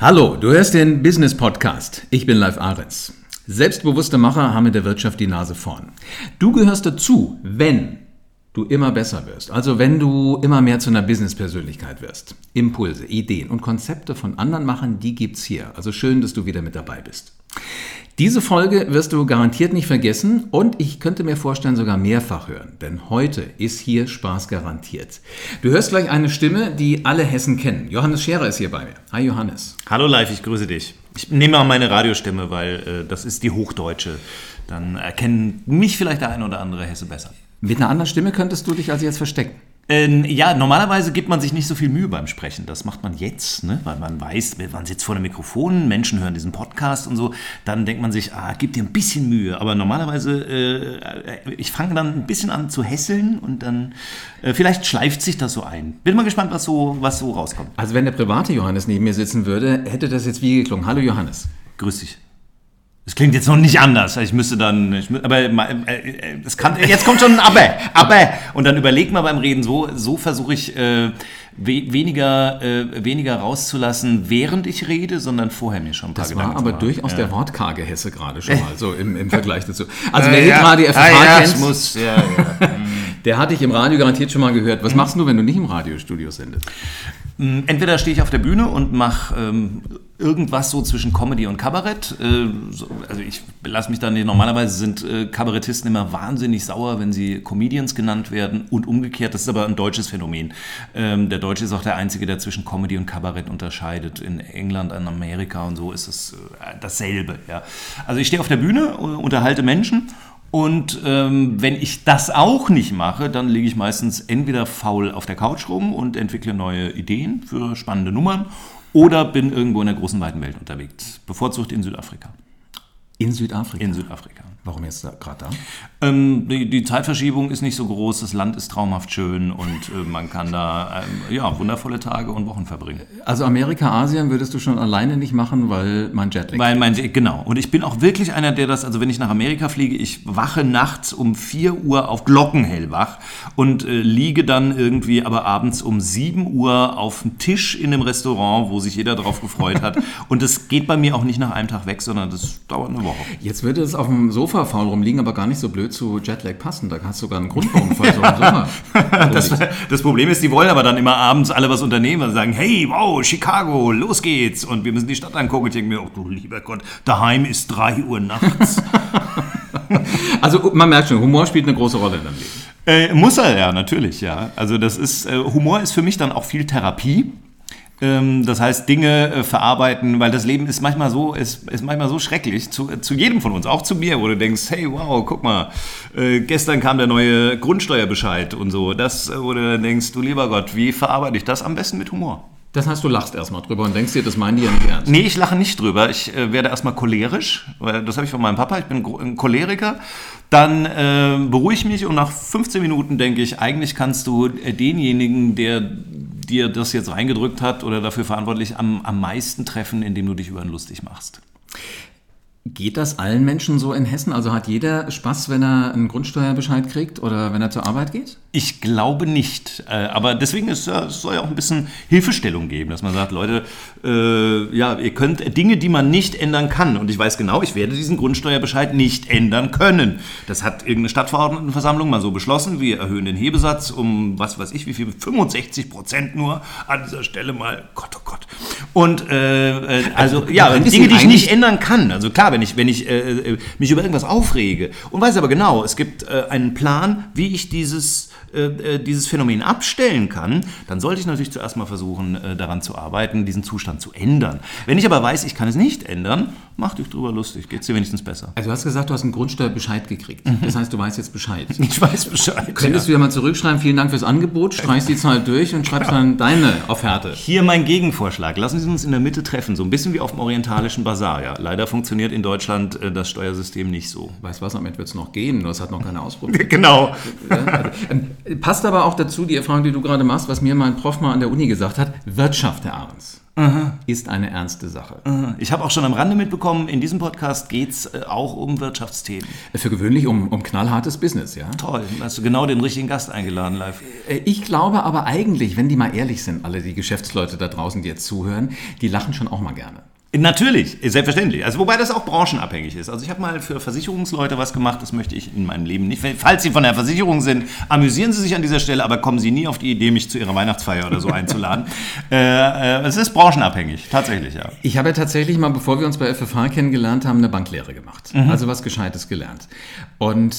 Hallo, du hörst den Business Podcast. Ich bin Live Ahrens. Selbstbewusste Macher haben in der Wirtschaft die Nase vorn. Du gehörst dazu, wenn du immer besser wirst. Also wenn du immer mehr zu einer Business-Persönlichkeit wirst. Impulse, Ideen und Konzepte von anderen Machern, die gibt's hier. Also schön, dass du wieder mit dabei bist. Diese Folge wirst du garantiert nicht vergessen und ich könnte mir vorstellen, sogar mehrfach hören, denn heute ist hier Spaß garantiert. Du hörst gleich eine Stimme, die alle Hessen kennen. Johannes Scherer ist hier bei mir. Hi Johannes. Hallo live, ich grüße dich. Ich nehme auch meine Radiostimme, weil äh, das ist die hochdeutsche. Dann erkennen mich vielleicht der ein oder andere Hesse besser. Mit einer anderen Stimme könntest du dich also jetzt verstecken. Ähm, ja, normalerweise gibt man sich nicht so viel Mühe beim Sprechen. Das macht man jetzt, ne? weil man weiß, man sitzt vor dem Mikrofon, Menschen hören diesen Podcast und so. Dann denkt man sich, ah, gib dir ein bisschen Mühe. Aber normalerweise, äh, ich fange dann ein bisschen an zu hässeln und dann äh, vielleicht schleift sich das so ein. Bin mal gespannt, was so, was so rauskommt. Also wenn der private Johannes neben mir sitzen würde, hätte das jetzt wie geklungen. Hallo Johannes. Grüß dich. Das klingt jetzt noch nicht anders. Ich müsste dann, ich, aber äh, äh, es kann, jetzt kommt schon ein Aber, aber. Und dann überleg mal beim Reden, so, so versuche ich äh, we, weniger, äh, weniger rauszulassen, während ich rede, sondern vorher mir schon ein paar Das war aber durchaus ja. der wortkarge Hesse gerade schon mal, so im, im Vergleich dazu. Also wer ja, gerade FH ah, kennt, muss, ja, ja. der hatte ich im Radio garantiert schon mal gehört. Was machst du, wenn du nicht im Radiostudio sendest? Mm, entweder stehe ich auf der Bühne und mache ähm, irgendwas so zwischen Comedy und Kabarett. Äh, so, also ich lasse mich dann, normalerweise sind äh, Kabarettisten immer wahnsinnig sauer, wenn sie Comedians genannt werden und umgekehrt. Das ist aber ein deutsches Phänomen. Ähm, der Deutsche ist auch der Einzige, der zwischen Comedy und Kabarett unterscheidet. In England, in Amerika und so ist es äh, dasselbe. Ja. Also ich stehe auf der Bühne, äh, unterhalte Menschen und ähm, wenn ich das auch nicht mache, dann liege ich meistens entweder faul auf der Couch rum und entwickle neue Ideen für spannende Nummern oder bin irgendwo in der großen weiten Welt unterwegs, bevorzugt in Südafrika. In Südafrika? In Südafrika. Warum jetzt gerade da? Ähm, die, die, Zeitverschiebung ist nicht so groß, das Land ist traumhaft schön und äh, man kann da ähm, ja, wundervolle Tage und Wochen verbringen. Also Amerika, Asien würdest du schon alleine nicht machen, weil mein Jetlag... Weil mein, genau. Und ich bin auch wirklich einer, der das, also wenn ich nach Amerika fliege, ich wache nachts um 4 Uhr auf Glockenhell wach und äh, liege dann irgendwie aber abends um 7 Uhr auf dem Tisch in einem Restaurant, wo sich jeder drauf gefreut hat. und das geht bei mir auch nicht nach einem Tag weg, sondern das dauert eine Woche. Jetzt würde es auf dem Sofa faul rumliegen, aber gar nicht so blöd zu Jetlag passen. Da hast du sogar einen Grund, warum so Sofa das, das, Problem ist, die wollen aber dann immer abends alle was unternehmen und sagen, hey, wow, Chicago, los geht's. Und wir müssen die Stadt angucken. Ich denke mir, oh du lieber Gott, daheim ist 3 Uhr nachts. also man merkt schon, Humor spielt eine große Rolle in deinem Leben. Äh, muss er ja, natürlich, ja. Also das ist, äh, Humor ist für mich dann auch viel Therapie. Ähm, das heißt, Dinge äh, verarbeiten, weil das Leben ist manchmal so, ist, ist manchmal so schrecklich, zu, zu jedem von uns, auch zu mir, wo du denkst, hey, wow, guck mal, äh, gestern kam der neue Grundsteuerbescheid und so. Das, äh, wo du dann denkst, du lieber Gott, wie verarbeite ich das am besten mit Humor? Das heißt, du lachst erstmal drüber und denkst dir, das meinen die ja nicht ernst. Nee, ich lache nicht drüber. Ich äh, werde erstmal cholerisch, weil das habe ich von meinem Papa, ich bin ein Choleriker. Dann äh, beruhige ich mich und nach 15 Minuten denke ich, eigentlich kannst du denjenigen, der dir das jetzt reingedrückt hat oder dafür verantwortlich am, am meisten treffen, indem du dich über ihn lustig machst. Geht das allen Menschen so in Hessen? Also hat jeder Spaß, wenn er einen Grundsteuerbescheid kriegt oder wenn er zur Arbeit geht? Ich glaube nicht. Äh, aber deswegen ist, es soll ja auch ein bisschen Hilfestellung geben, dass man sagt, Leute, äh, ja, ihr könnt Dinge, die man nicht ändern kann. Und ich weiß genau, ich werde diesen Grundsteuerbescheid nicht ändern können. Das hat irgendeine Stadtverordnetenversammlung mal so beschlossen. Wir erhöhen den Hebesatz um, was weiß ich, wie viel, 65 Prozent nur. An dieser Stelle mal, Gott, oh Gott. Und äh, äh also, also ja, Dinge, die ich nicht ändern kann. Also klar, wenn ich, wenn ich äh, äh, mich über irgendwas aufrege und weiß aber genau, es gibt äh, einen Plan, wie ich dieses, äh, äh, dieses Phänomen abstellen kann, dann sollte ich natürlich zuerst mal versuchen, äh, daran zu arbeiten, diesen Zustand zu ändern. Wenn ich aber weiß, ich kann es nicht ändern, mach dich drüber lustig, geht es dir wenigstens besser. Also du hast gesagt, du hast einen Grundsteuerbescheid gekriegt. Mhm. Das heißt, du weißt jetzt Bescheid. Ich weiß Bescheid. Könntest ja. du ja mal zurückschreiben, vielen Dank fürs Angebot, streichst die Zahl durch und schreibst dann deine Offerte. Hier mein Gegenvorschlag. Lassen Sie uns in der Mitte treffen, so ein bisschen wie auf dem orientalischen Bazar. Ja. Leider funktioniert in Deutschland äh, das Steuersystem nicht so. Weißt du was, damit wird es noch gehen, nur es hat noch keiner ausprobiert. genau. Also, ähm, passt aber auch dazu, die Erfahrung, die du gerade machst, was mir mein Prof mal an der Uni gesagt hat, Wirtschaft, Herr Ahrens. ist eine ernste Sache. Ich habe auch schon am Rande mitbekommen, in diesem Podcast geht es äh, auch um Wirtschaftsthemen. Für gewöhnlich um, um knallhartes Business, ja. Toll, hast du genau den richtigen Gast eingeladen live. Äh, Ich glaube aber eigentlich, wenn die mal ehrlich sind, alle die Geschäftsleute da draußen, die jetzt zuhören, die lachen schon auch mal gerne. Natürlich, selbstverständlich. Also wobei das auch branchenabhängig ist. Also ich habe mal für Versicherungsleute was gemacht, das möchte ich in meinem Leben nicht. Falls Sie von der Versicherung sind, amüsieren Sie sich an dieser Stelle, aber kommen Sie nie auf die Idee, mich zu Ihrer Weihnachtsfeier oder so einzuladen. äh, äh, es ist branchenabhängig, tatsächlich, ja. Ich habe ja tatsächlich mal, bevor wir uns bei FFH kennengelernt haben, eine Banklehre gemacht. Also was Gescheites gelernt. Und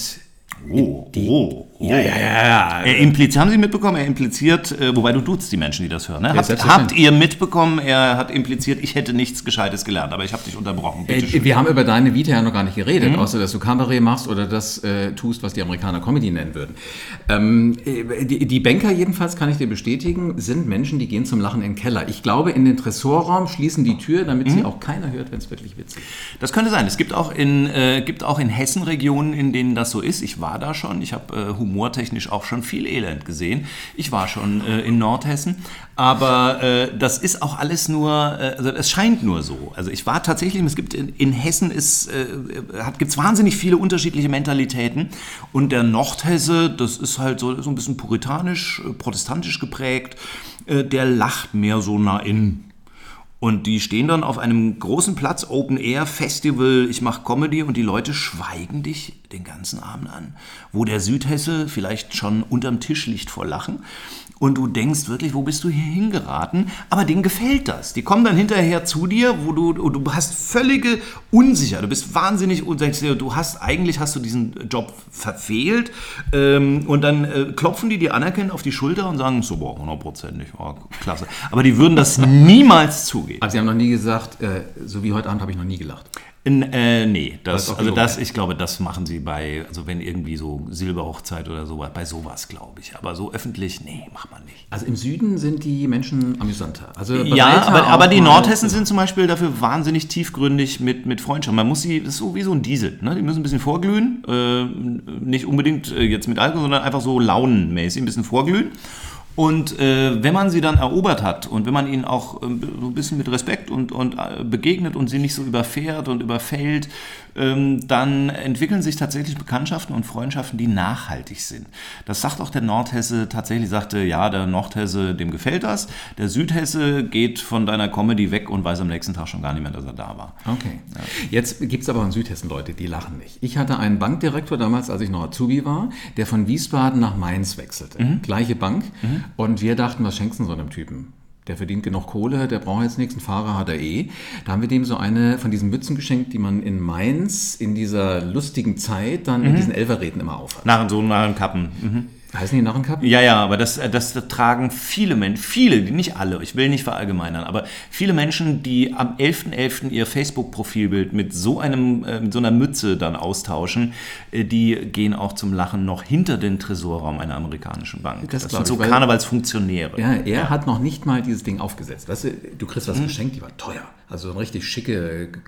Oh, oh, oh. Ja, ja, ja. Er impliziert, haben Sie mitbekommen, er impliziert, äh, wobei du duzt die Menschen, die das hören. Ne? Habt, habt ihr mitbekommen, er hat impliziert, ich hätte nichts Gescheites gelernt, aber ich habe dich unterbrochen. Äh, Wir haben über deine Vita ja noch gar nicht geredet, außer dass du Kabarett machst oder das äh, tust, was die Amerikaner Comedy nennen würden. Ähm, äh, die, die Banker jedenfalls, kann ich dir bestätigen, sind Menschen, die gehen zum Lachen in den Keller. Ich glaube, in den Tresorraum schließen die Tür, damit sie auch keiner hört, wenn es wirklich witzig ist. Das könnte sein. Es gibt auch in, äh, gibt auch in Hessen Regionen, in denen das so ist. Ich war da schon. Ich habe äh, humortechnisch auch schon viel Elend gesehen. Ich war schon äh, in Nordhessen. Aber äh, das ist auch alles nur, äh, also es scheint nur so. Also ich war tatsächlich, es gibt in, in Hessen ist, äh, gibt es wahnsinnig viele unterschiedliche Mentalitäten. Und der Nordhesse, das ist halt so, so ein bisschen puritanisch, äh, protestantisch geprägt, äh, der lacht mehr so nah in. Und die stehen dann auf einem großen Platz, Open Air Festival, ich mache Comedy und die Leute schweigen dich den ganzen Abend an. Wo der Südhesse vielleicht schon unterm Tisch liegt vor Lachen. Und du denkst wirklich, wo bist du hier hingeraten? Aber denen gefällt das. Die kommen dann hinterher zu dir, wo du, du hast völlige Unsicher. Du bist wahnsinnig unsicher. Du hast, eigentlich hast du diesen Job verfehlt. Ähm, und dann äh, klopfen die dir anerkennend auf die Schulter und sagen, so, boah, 100 Prozent nicht, oh, klasse. Aber die würden das niemals zugeben. Aber sie haben noch nie gesagt, äh, so wie heute Abend habe ich noch nie gelacht. N äh, nee, das, also das, ich glaube, das machen sie bei, also wenn irgendwie so Silberhochzeit oder so, bei sowas, glaube ich. Aber so öffentlich, nee, macht man nicht. Also im Süden sind die Menschen amüsanter. Also Ja, aber, aber die Nordhessen sind zum Beispiel dafür wahnsinnig tiefgründig mit, mit Freundschaft. Man muss sie, das ist so wie so ein Diesel, ne? die müssen ein bisschen vorglühen, äh, nicht unbedingt äh, jetzt mit Alkohol, sondern einfach so launenmäßig ein bisschen vorglühen. Und äh, wenn man sie dann erobert hat und wenn man ihnen auch ähm, so ein bisschen mit Respekt und, und äh, begegnet und sie nicht so überfährt und überfällt, dann entwickeln sich tatsächlich Bekanntschaften und Freundschaften, die nachhaltig sind. Das sagt auch der Nordhesse tatsächlich, sagte, ja, der Nordhesse, dem gefällt das. Der Südhesse geht von deiner Comedy weg und weiß am nächsten Tag schon gar nicht mehr, dass er da war. Okay. Jetzt gibt es aber in Südhessen Leute, die lachen nicht. Ich hatte einen Bankdirektor damals, als ich noch Azubi war, der von Wiesbaden nach Mainz wechselte. Gleiche Bank. Und wir dachten, was schenkst du so einem Typen? Der verdient genug Kohle, der braucht jetzt nichts, einen Fahrer hat er eh. Da haben wir dem so eine von diesen Mützen geschenkt, die man in Mainz in dieser lustigen Zeit dann in diesen Elferräten immer aufhat. Nach so nach dem Kappen. Mhm. Heißen die Narrenkappen? Ja, ja, aber das, äh, das tragen viele Menschen, viele, nicht alle, ich will nicht verallgemeinern, aber viele Menschen, die am 11.11. ihr Facebook-Profilbild mit so einem, äh, mit so einer Mütze dann austauschen, äh, die gehen auch zum Lachen noch hinter den Tresorraum einer amerikanischen Bank. Das Das, sind so ich, Karnevalsfunktionäre. Ja, er hat noch nicht mal dieses Ding aufgesetzt. Weißt du, du kriegst was geschenkt, die war teuer. Also so eine richtig schicke, ge-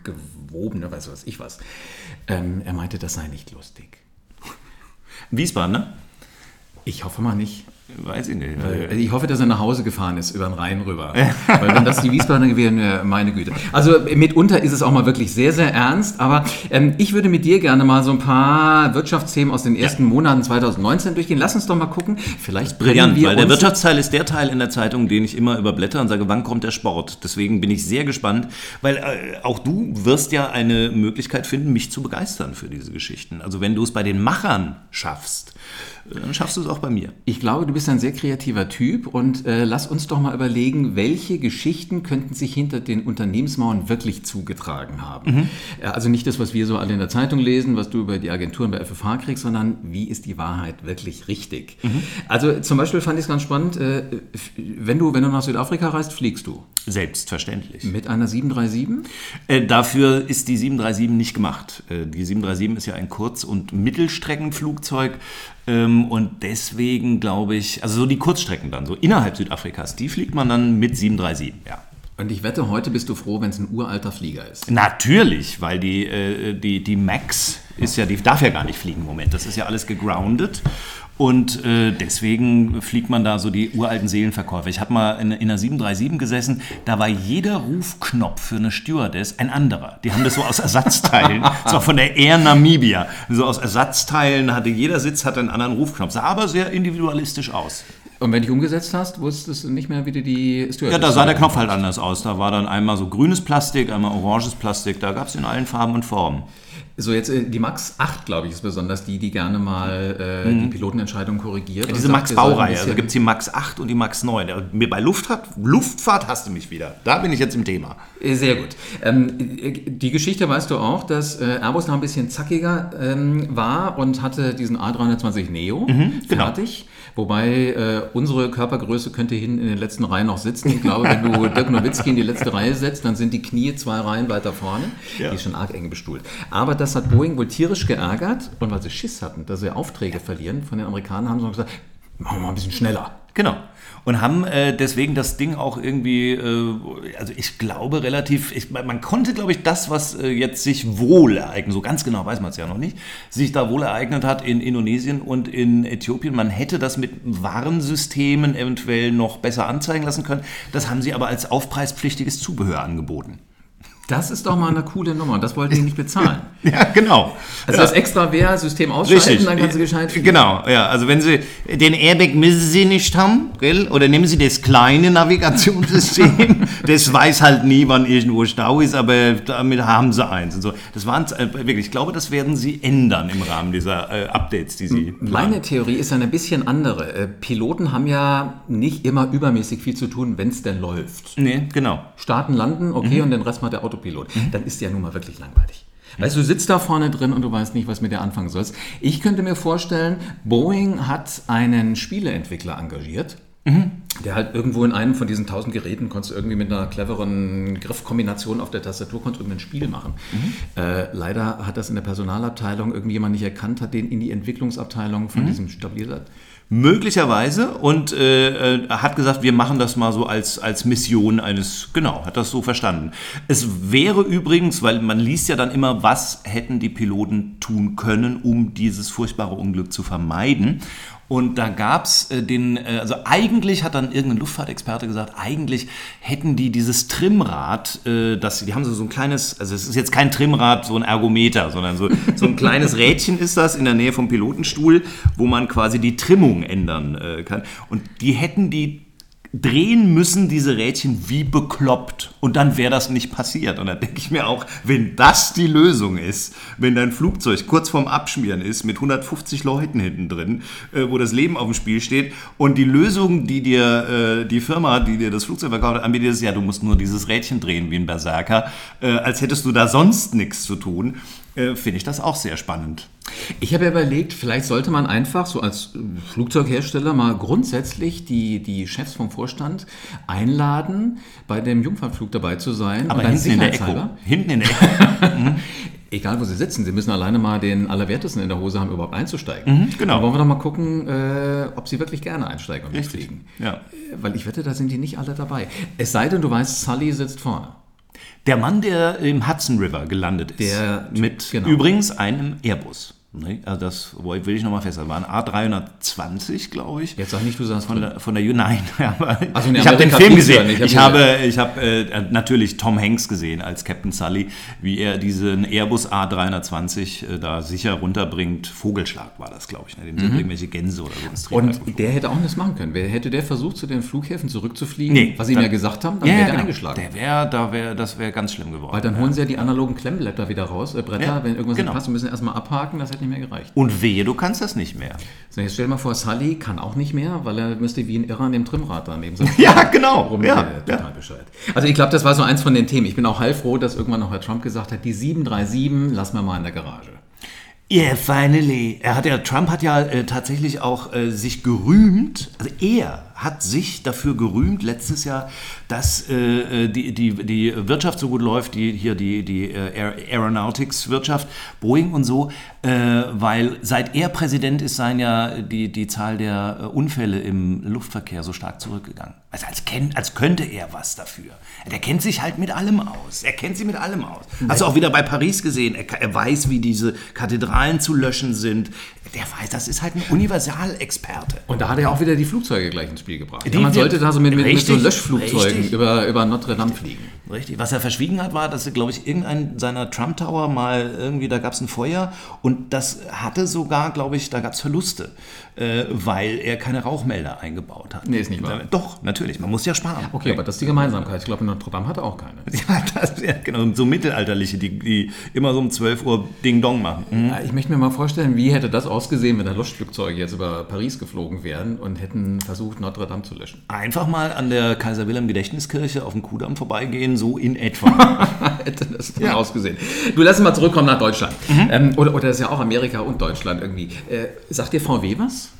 gewobene, weißt du was ich was. Ähm, er meinte, das sei nicht lustig. Wiesbaden, ne? Ich hoffe mal nicht. Weiß ich nicht. Äh, Ich hoffe, dass er nach Hause gefahren ist, über den Rhein rüber. Weil wenn das die Wiesbadener wären, äh, meine Güte. Also mitunter ist es auch mal wirklich sehr, sehr ernst. Aber ähm, ich würde mit dir gerne mal so ein paar Wirtschaftsthemen aus den ersten Monaten 2019 durchgehen. Lass uns doch mal gucken. Vielleicht Brillant, wir weil der Wirtschaftsteil ist der Teil in der Zeitung, den ich immer überblätter und sage, wann kommt der Sport? Deswegen bin ich sehr gespannt, weil äh, auch du wirst ja eine Möglichkeit finden, mich zu begeistern für diese Geschichten. Also wenn du es bei den Machern schaffst, dann schaffst du es auch bei mir. Ich glaube, du bist ein sehr kreativer Typ und äh, lass uns doch mal überlegen, welche Geschichten könnten sich hinter den Unternehmensmauern wirklich zugetragen haben. Äh, Also nicht das, was wir so alle in der Zeitung lesen, was du über die Agenturen bei FFH kriegst, sondern wie ist die Wahrheit wirklich richtig. Also zum Beispiel fand ich es ganz spannend, äh, wenn du, wenn du nach Südafrika reist, fliegst du Selbstverständlich. mit einer 737? Äh, dafür ist die 737 nicht gemacht. Äh, die 737 ist ja ein Kurz- und Mittelstreckenflugzeug. Ähm, und deswegen glaube ich, also so die Kurzstrecken dann, so innerhalb Südafrikas, die fliegt man dann mit 737, ja. Und ich wette, heute bist du froh, wenn es ein uralter Flieger ist. Natürlich, weil die, äh, die, die Max ist ja, die darf ja gar nicht fliegen im Moment. Das ist ja alles gegroundet. Und äh, deswegen fliegt man da so die uralten Seelenverkäufer. Ich habe mal in, in einer 737 gesessen, da war jeder Rufknopf für eine Stewardess ein anderer. Die haben das so aus Ersatzteilen, das war von der Air Namibia. So aus Ersatzteilen hatte jeder Sitz hatte einen anderen Rufknopf, sah aber sehr individualistisch aus. Und wenn du umgesetzt hast, wusstest du nicht mehr, wie du die Stewardess Ja, da sah der Knopf halt anders aus. Da war dann einmal so grünes Plastik, einmal oranges Plastik. Da gab es in allen Farben und Formen. So, jetzt äh, die Max 8, glaube ich, ist besonders die, die gerne mal äh, die Pilotenentscheidung korrigiert. Ja, diese sagt, Max wir sollen ein Baureihe. Also gibt es die Max 8 und die Max 9. Der- Mir bei Luftfahrt, Luftfahrt hast du mich wieder. Da bin ich jetzt im Thema. Äh, Sehr gut. Ähm, äh, die Geschichte weißt du auch, dass Airbus noch ein bisschen zackiger ähm, war und hatte diesen A320 Neo genau. fertig. Wobei äh, unsere Körpergröße könnte hinten in den letzten Reihen noch sitzen. Ich glaube, wenn du Dirk Nowitzki in die letzte Reihe setzt, dann sind die Knie zwei Reihen weiter vorne. Ja. Die ist schon arg eng bestuhlt. Aber das hat Boeing wohl tierisch geärgert und weil sie Schiss hatten, dass sie Aufträge verlieren von den Amerikanern, haben sie gesagt, machen wir mal ein bisschen schneller. Genau. Und haben äh, deswegen das Ding auch irgendwie, äh, also ich glaube relativ, ich, man konnte, glaube ich, das, was äh, jetzt sich wohl ereignet, so ganz genau weiß man es ja noch nicht, sich da wohl ereignet hat in Indonesien und in Äthiopien. Man hätte das mit Warnsystemen eventuell noch besser anzeigen lassen können. Das haben sie aber als aufpreispflichtiges Zubehör angeboten. Das ist doch mal eine coole Nummer. Das wollten die nicht bezahlen. Ja, genau. Also ja. das extra wäre, System ausschalten, dann kannst du gescheit fliegen. Genau, ja. Also wenn Sie den Airbag müssen Sie nicht haben, gell? oder nehmen Sie das kleine Navigationssystem. das weiß halt nie, wann irgendwo Stau ist, aber damit haben Sie eins. Und so. Das waren äh, wirklich, ich glaube, das werden Sie ändern im Rahmen dieser äh, Updates, die Sie planen. Meine Theorie ist eine bisschen andere. Äh, Piloten haben ja nicht immer übermäßig viel zu tun, wenn es denn läuft. Nee, genau. Starten, landen, okay, und den Rest macht der Autopilot. Dann ist der nun mal wirklich langweilig. Weißt du, du sitzt da vorne drin und du weißt nicht, was mit dir anfangen sollst. Ich könnte mir vorstellen, Boeing hat einen Spieleentwickler engagiert. Der halt irgendwo in einem von diesen tausend Geräten konntest du irgendwie mit einer cleveren Griffkombination auf der Tastatur konntest irgendein Spiel machen. Äh, leider hat das in der Personalabteilung irgendjemand nicht erkannt, hat den in die Entwicklungsabteilung von diesem Stabilisat Möglicherweise und äh, äh, hat gesagt, wir machen das mal so als, als Mission eines, genau, hat das so verstanden. Es wäre übrigens, weil man liest ja dann immer, was hätten die Piloten tun können, um dieses furchtbare Unglück zu vermeiden. Und da gab es äh, den, äh, also eigentlich hat dann irgendein Luftfahrtexperte gesagt, eigentlich hätten die dieses Trimmrad, äh, das, die haben so, so ein kleines, also es ist jetzt kein Trimmrad, so ein Ergometer, sondern so, so ein kleines Rädchen ist das in der Nähe vom Pilotenstuhl, wo man quasi die Trimmung ändern kann. Und die hätten die drehen müssen diese Rädchen wie bekloppt und dann wäre das nicht passiert. Und da denke ich mir auch, wenn das die Lösung ist, wenn dein Flugzeug kurz vorm Abschmieren ist mit 150 Leuten hinten drin, äh, wo das Leben auf dem Spiel steht und die Lösung, die dir äh, die Firma, die dir das Flugzeug verkauft hat, anbietet, ist, ja, du musst nur dieses Rädchen drehen wie ein Berserker, äh, als hättest du da sonst nichts zu tun, äh, finde ich das auch sehr spannend. Ich habe ja überlegt, vielleicht sollte man einfach so als Flugzeughersteller mal grundsätzlich die, die Chefs vom Vorstand einladen, bei dem Jungfernflug dabei zu sein. Aber hinten in Hinten in der Echo. Egal, wo sie sitzen, sie müssen alleine mal den Allerwertesten in der Hose haben, überhaupt einzusteigen. Mhm, genau. Dann wollen wir doch mal gucken, äh, ob sie wirklich gerne einsteigen und Richtig. mitfliegen. Ja. Äh, Weil ich wette, da sind die nicht alle dabei. Es sei denn, du weißt, Sully sitzt vorne. Der Mann, der im Hudson River gelandet ist. Der- mit genau. übrigens einem Airbus. Ne? Also das will ich nochmal festhalten. War ein A320, glaube ich. Jetzt sag nicht, du sagst Von der, von der Nein, aber Also, nee, ich habe den Film ja gesehen. nicht, ich ich hab habe, ich habe äh, natürlich Tom Hanks gesehen als Captain Sully, wie er diesen Airbus A320 äh, da sicher runterbringt. Vogelschlag war das, glaube ich. Ne? Dem sind irgendwelche Gänse oder so geflogen. Und der hätte auch nichts machen können. Wer hätte der versucht, zu den Flughäfen zurückzufliegen, Nee, was sie ihm ja gesagt haben, dann wäre der genau. eingeschlagen. Der wäre, da wäre, das wäre ganz schlimm geworden. Weil dann holen sie ja die analogen Klemmblätter wieder raus, äh, Bretter, Ja, wenn irgendwas genau. nicht passt, müssen erstmal abhaken, das hätte nicht mehr gereicht. Und wehe, du kannst das nicht mehr. So, jetzt stell dir mal vor, Sully kann auch nicht mehr, weil er müsste wie ein Irrer an dem Trimmrad daneben sitzen. Ja, genau. Rum, Ja, äh, total ja. Bescheid. Also ich glaube, das war so eins von den Themen. Ich bin auch heilfroh, dass irgendwann noch Herr Trump gesagt hat, die 737 lassen wir mal in der Garage. Yeah, finally. Er hat ja, Trump hat ja äh, tatsächlich auch äh, sich gerühmt, also er hat sich dafür gerühmt letztes Jahr, dass äh, die, die, die Wirtschaft so gut läuft, die, hier die, die äh, Aeronautics-Wirtschaft, Boeing und so, äh, weil seit er Präsident ist, seien ja die, die Zahl der äh, Unfälle im Luftverkehr so stark zurückgegangen. Also als, kenn, als könnte er was dafür. Der kennt sich halt mit allem aus. Er kennt sich mit allem aus. Hast du auch wieder bei Paris gesehen. Er, er weiß, wie diese Kathedralen zu löschen sind. Der weiß, das ist halt ein Universalexperte. Und da hat er auch wieder die Flugzeuge gleich ins Spiel gebracht. Die, ja, man sollte da so mit, mit, richtig, mit so Löschflugzeugen über, über Notre Dame fliegen. Richtig. Was er verschwiegen hat, war, dass er, glaube ich, irgendein seiner Trump Tower mal irgendwie, da gab es ein Feuer und das hatte sogar, glaube ich, da gab es Verluste, äh, weil er keine Rauchmelder eingebaut hat. Nee, ist nicht wahr. Doch, natürlich. Man muss ja sparen. Okay, aber das ist die Gemeinsamkeit. Ich glaube, Notre Dame hatte auch keine. Ja, das, ja genau. So mittelalterliche, die, die immer so um 12 Uhr Ding-Dong machen. Mhm. Ich möchte mir mal vorstellen, wie hätte das ausgesehen, wenn da Löschflugzeuge jetzt über Paris geflogen wären und hätten versucht, Notre Dame zu löschen. Einfach mal an der Kaiser Wilhelm Gedächtniskirche auf dem Kudamm vorbeigehen, so in etwa. hätte das ja. ausgesehen. Du lass uns mal zurückkommen nach Deutschland. Mhm. Ähm, oder, oder ist ja auch Amerika und Deutschland irgendwie. Äh, sagt dir VW was?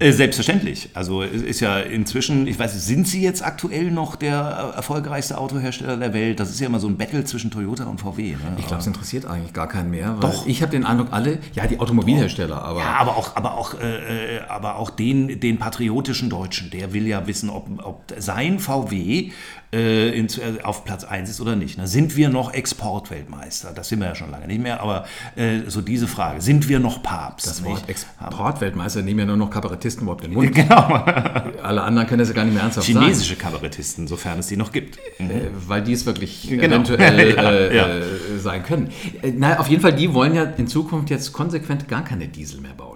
Äh, selbstverständlich. Also ist ja inzwischen, ich weiß, sind Sie jetzt aktuell noch der erfolgreichste Autohersteller der Welt? Das ist ja immer so ein Battle zwischen Toyota und VW. Ne? Ich glaube, es interessiert eigentlich gar keinen mehr. Doch. Ich habe den Eindruck, alle, ja, die Automobilhersteller, aber. Ja, aber auch, aber auch, äh, äh, aber auch den, den patriotischen Deutschen, der will ja wissen, ob, ob sein VW äh, in, äh, auf Platz 1 ist oder nicht. Na, sind wir noch Exportweltmeister? Das sind wir ja schon lange nicht mehr, aber äh, so diese Frage, sind wir noch Papst? Das Wort Exportweltmeister nehmen ja nur noch Kabarettisten überhaupt den Mund. Genau. Alle anderen können das ja gar nicht mehr ernsthaft Chinesische sagen. Kabarettisten, sofern es die noch gibt. Mhm. weil die es wirklich genau. eventuell ja, äh, ja. sein können. Na, auf jeden Fall, die wollen ja in Zukunft jetzt konsequent gar keine Diesel mehr bauen.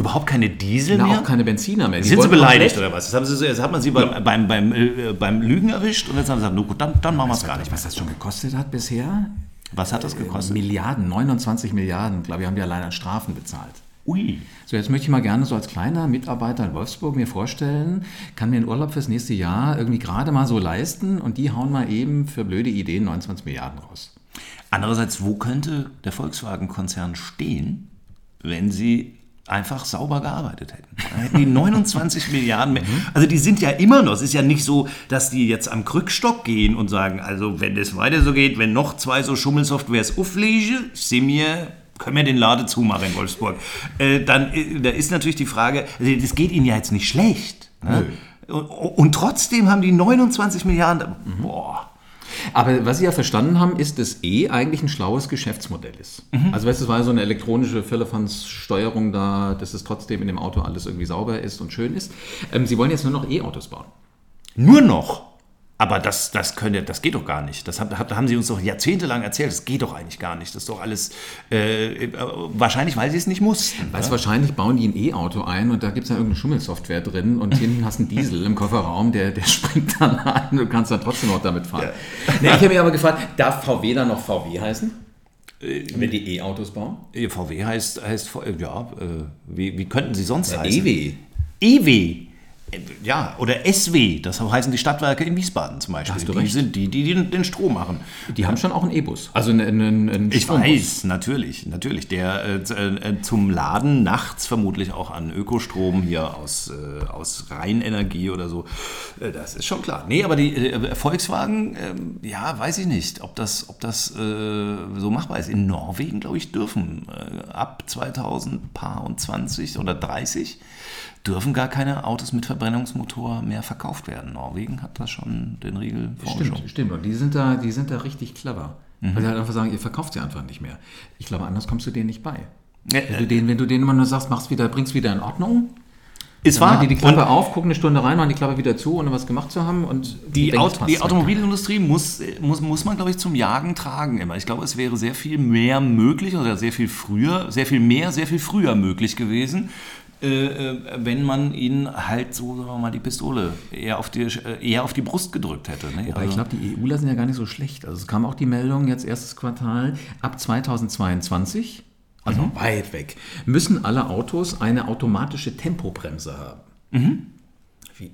Überhaupt keine Diesel Na, mehr? auch keine Benziner mehr. Die Sind Sie beleidigt oder was? Jetzt, haben Sie, jetzt hat man Sie beim, ja. beim, beim, äh, beim Lügen erwischt und jetzt haben Sie gesagt, gut, dann, dann machen wir es gar nicht Was das schon gekostet hat bisher? Was hat das gekostet? Milliarden, 29 Milliarden, glaube ich, haben wir allein an Strafen bezahlt. Ui. So, jetzt möchte ich mal gerne so als kleiner Mitarbeiter in Wolfsburg mir vorstellen, kann mir einen Urlaub fürs nächste Jahr irgendwie gerade mal so leisten und die hauen mal eben für blöde Ideen 29 Milliarden raus. Andererseits, wo könnte der Volkswagen-Konzern stehen, wenn sie einfach sauber gearbeitet hätten. Dann hätten die 29 Milliarden mehr. Also die sind ja immer noch, es ist ja nicht so, dass die jetzt am Krückstock gehen und sagen, also wenn es weiter so geht, wenn noch zwei so Schummelsoftwares auflege, sie mir können wir den Lade zumachen in Wolfsburg. Äh, dann äh, da ist natürlich die Frage, also das geht ihnen ja jetzt nicht schlecht. Ne? Und, und, trotzdem haben die 29 Milliarden. Boah. Aber was Sie ja verstanden haben, ist, dass E eigentlich ein schlaues Geschäftsmodell ist. Mhm. Also weißt du, es war ja so eine elektronische Firlefanz-Steuerung da, dass es trotzdem in dem Auto alles irgendwie sauber ist und schön ist. Ähm, Sie wollen jetzt nur noch E-Autos bauen. Nur noch? Aber das, das, könnt das geht doch gar nicht. Das haben Sie uns doch jahrzehntelang erzählt. Das geht doch eigentlich gar nicht. Das ist doch alles äh, äh wahrscheinlich, weil Sie es nicht mussten. Weißt, ja? Wahrscheinlich bauen die ein E-Auto ein und da gibt es ja irgendeine Schummelsoftware drin und hinten hast du einen Diesel im Kofferraum, der, der springt dann an. Du kannst dann trotzdem noch damit fahren. Ja. Nee, ich habe mich aber gefragt, darf VW dann noch VW heißen? Äh, Wenn die E-Autos bauen? VW heißt, heißt ja, äh, wie, wie könnten sie sonst ja, heißen? EW. EW ja, oder SW, das heißen die Stadtwerke in Wiesbaden zum Beispiel. Hast du die recht. sind die, die den Strom machen. Die haben schon auch einen E-Bus. Also einen, einen, einen Ich weiß, natürlich, natürlich. Der äh, äh, zum Laden nachts vermutlich auch an Ökostrom hier aus, äh, aus Rheinenergie oder so. Äh, das ist schon klar. Nee, aber die äh, Volkswagen, ähm, ja, weiß ich nicht, ob das, ob das äh, so machbar ist. In Norwegen, glaube ich, dürfen ab 2020 oder 30 dürfen gar keine Autos mit Verbrennungsmotor mehr verkauft werden. Norwegen hat das schon den Riegel vorgeschoben. Stimmt, stimmt. Und die sind da, die sind da richtig clever. Mhm. Weil sie halt einfach sagen, ihr verkauft sie einfach nicht mehr. Ich glaube, anders kommst du denen nicht bei. Ja, wenn, du denen, wenn du denen immer nur sagst, machst wieder, bringst wieder in Ordnung, ist wahr. Die die Klappe und auf, gucken eine Stunde rein, machen die Klappe wieder zu, ohne was gemacht zu haben. Und die, Auto, die Automobilindustrie muss, muss, muss man, glaube ich, zum Jagen tragen immer. Ich glaube, es wäre sehr viel mehr möglich oder sehr viel früher, sehr viel mehr, sehr viel früher möglich gewesen, äh, wenn man ihnen halt so, sagen wir mal, die Pistole eher auf die, eher auf die Brust gedrückt hätte. Ne? Wobei also, ich glaube, die EUler sind ja gar nicht so schlecht. Also es kam auch die Meldung, jetzt erstes Quartal, ab 2022, also mhm. weit weg, müssen alle Autos eine automatische Tempobremse haben. Mhm.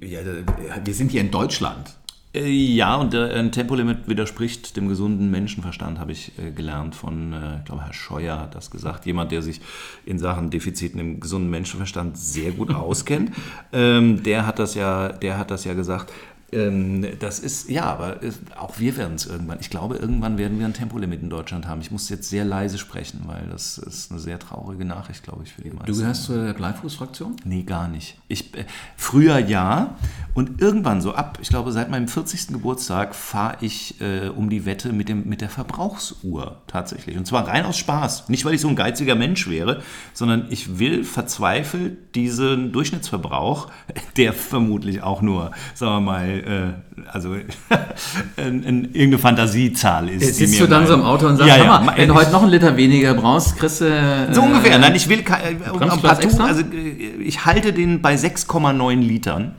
Wir sind hier in Deutschland. Äh, Ja, und äh, ein Tempolimit widerspricht dem gesunden Menschenverstand, habe ich äh, gelernt von, ich glaube, Herr Scheuer hat das gesagt. Jemand, der sich in Sachen Defiziten im gesunden Menschenverstand sehr gut auskennt. ähm, der, hat das ja, der hat das ja gesagt. Ähm, das ist, ja, aber äh, auch wir werden es irgendwann. Ich glaube, irgendwann werden wir ein Tempolimit in Deutschland haben. Ich muss jetzt sehr leise sprechen, weil das ist eine sehr traurige Nachricht, glaube ich, für die meisten. Du gehörst zur Gleifuß-Fraktion? Nee, gar nicht. Ich, äh, früher ja und irgendwann so ab, ich glaube seit meinem 40. Geburtstag fahre ich äh, um die Wette mit, dem, mit der Verbrauchsuhr tatsächlich. Und zwar rein aus Spaß. Nicht, weil ich so ein geiziger Mensch wäre, sondern ich will verzweifelt diesen Durchschnittsverbrauch, der vermutlich auch nur, sagen wir mal, äh, also in, in irgendeine Fantasiezahl ist. Jetzt sitzt du dann so im Auto und sagst, Ja, ja, mal, wenn du heute noch einen Liter weniger brauchst, kriegst du... Äh, So ungefähr. Nein, ich will das partout, also äh, ich halte den bei 6,9 Litern.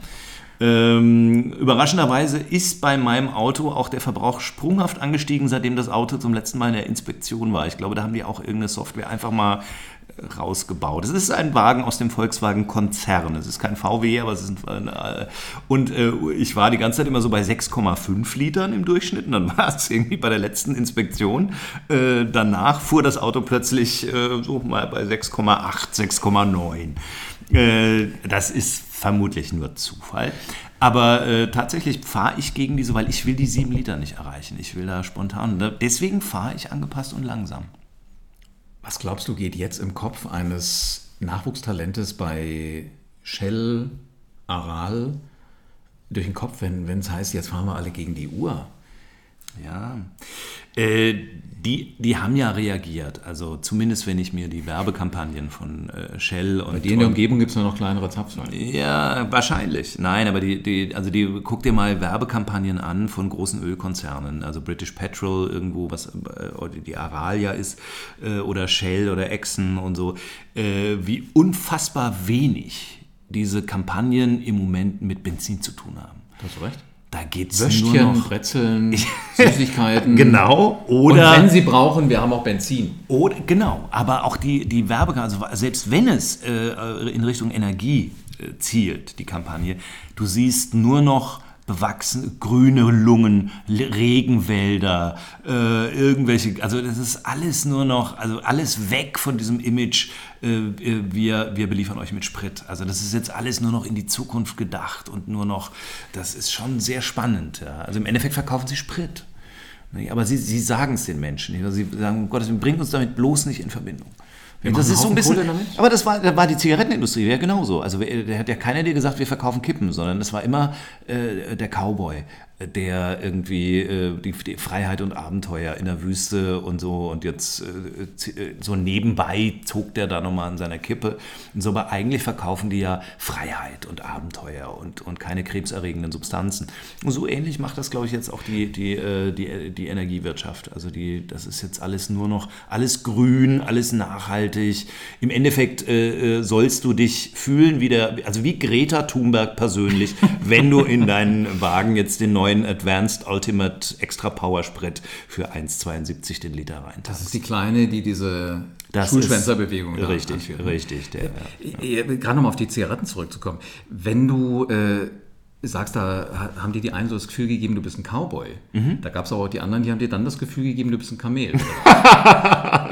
Ähm, überraschenderweise ist bei meinem Auto auch der Verbrauch sprunghaft angestiegen, seitdem das Auto zum letzten Mal in der Inspektion war. Ich glaube, da haben die auch irgendeine Software einfach mal äh, rausgebaut. Es ist ein Wagen aus dem Volkswagen-Konzern. Es ist kein VW, aber es ist ein. Äh, und äh, ich war die ganze Zeit immer so bei 6,5 Litern im Durchschnitt. Und dann war es irgendwie bei der letzten Inspektion. Äh, danach fuhr das Auto plötzlich äh, so mal bei 6,8, 6,9. Äh, das ist vermutlich nur Zufall. Aber äh, tatsächlich fahre ich gegen diese, weil ich will die 7 Liter nicht erreichen. Ich will da spontan. Ne? Deswegen fahre ich angepasst und langsam. Was glaubst du, geht jetzt im Kopf eines Nachwuchstalentes bei Shell, Aral durch den Kopf, wenn es heißt, jetzt fahren wir alle gegen die Uhr? Ja, äh, die, die haben ja reagiert. Also zumindest wenn ich mir die Werbekampagnen von äh, Shell und Bei dir in der Umgebung gibt es nur noch kleinere Zapfsäulen. Ja, wahrscheinlich. Nein, aber die, die, also die, guck dir mal Werbekampagnen an von großen Ölkonzernen, also British Petrol irgendwo, was äh, die Aralia ist, äh, oder Shell oder Exxon und so, wie unfassbar wenig diese Kampagnen im Moment mit Benzin zu tun haben. Hast du recht? Da geht es nur noch. Brezeln, Süßigkeiten. Genau. Und Oder wenn sie brauchen, wir haben auch Benzin. Oder, genau, aber auch die, die Werbekampagne, also selbst wenn es äh, in Richtung Energie äh, zielt, die Kampagne, du siehst nur noch bewachsene grüne Lungen, Regenwälder, äh, irgendwelche, also das ist alles nur noch, also alles weg von diesem Image, äh, äh, wir, wir beliefern euch mit Sprit. Also das ist jetzt alles nur noch in die Zukunft gedacht und nur noch, das ist schon sehr spannend. Ja. Also im Endeffekt verkaufen sie Sprit. Aber sie, sie sagen es den Menschen Sie sagen, um Gottes Willen, bringt uns damit bloß nicht in Verbindung. Wir das ist so ein bisschen. Aber das war, da war die Zigarettenindustrie ja genauso. Also da hat ja keiner dir gesagt, wir verkaufen Kippen, sondern das war immer äh, der Cowboy, äh, der irgendwie äh, die, die Freiheit und Abenteuer in der Wüste und so und jetzt äh, äh, so nebenbei zog der da nochmal an seiner Kippe. Und so, aber eigentlich verkaufen die ja Freiheit und Abenteuer und, und keine krebserregenden Substanzen. Und so ähnlich macht das, glaube ich, jetzt auch die, die, äh, die, die Energiewirtschaft. Also die, das ist jetzt alles nur noch, alles grün, alles nachhaltig. Im Endeffekt äh, äh, sollst du dich fühlen wie der, also wie Greta Thunberg persönlich, wenn du in deinen Wagen jetzt den neuen Advanced Ultimate Extra Power Sprit für 1,72 den Liter rein. Das ist die Kleine, die diese Das Schulschwänzerbewegung Richtig, anführt. richtig. Der, Äh, Gerade nochmal auf die Zigaretten zurückzukommen. Wenn du äh, sagst, da ha- haben dir die einen so das Gefühl gegeben, du bist ein Cowboy. Mhm. Da gab es aber auch die anderen, die haben dir dann das Gefühl gegeben, du bist ein Kamel.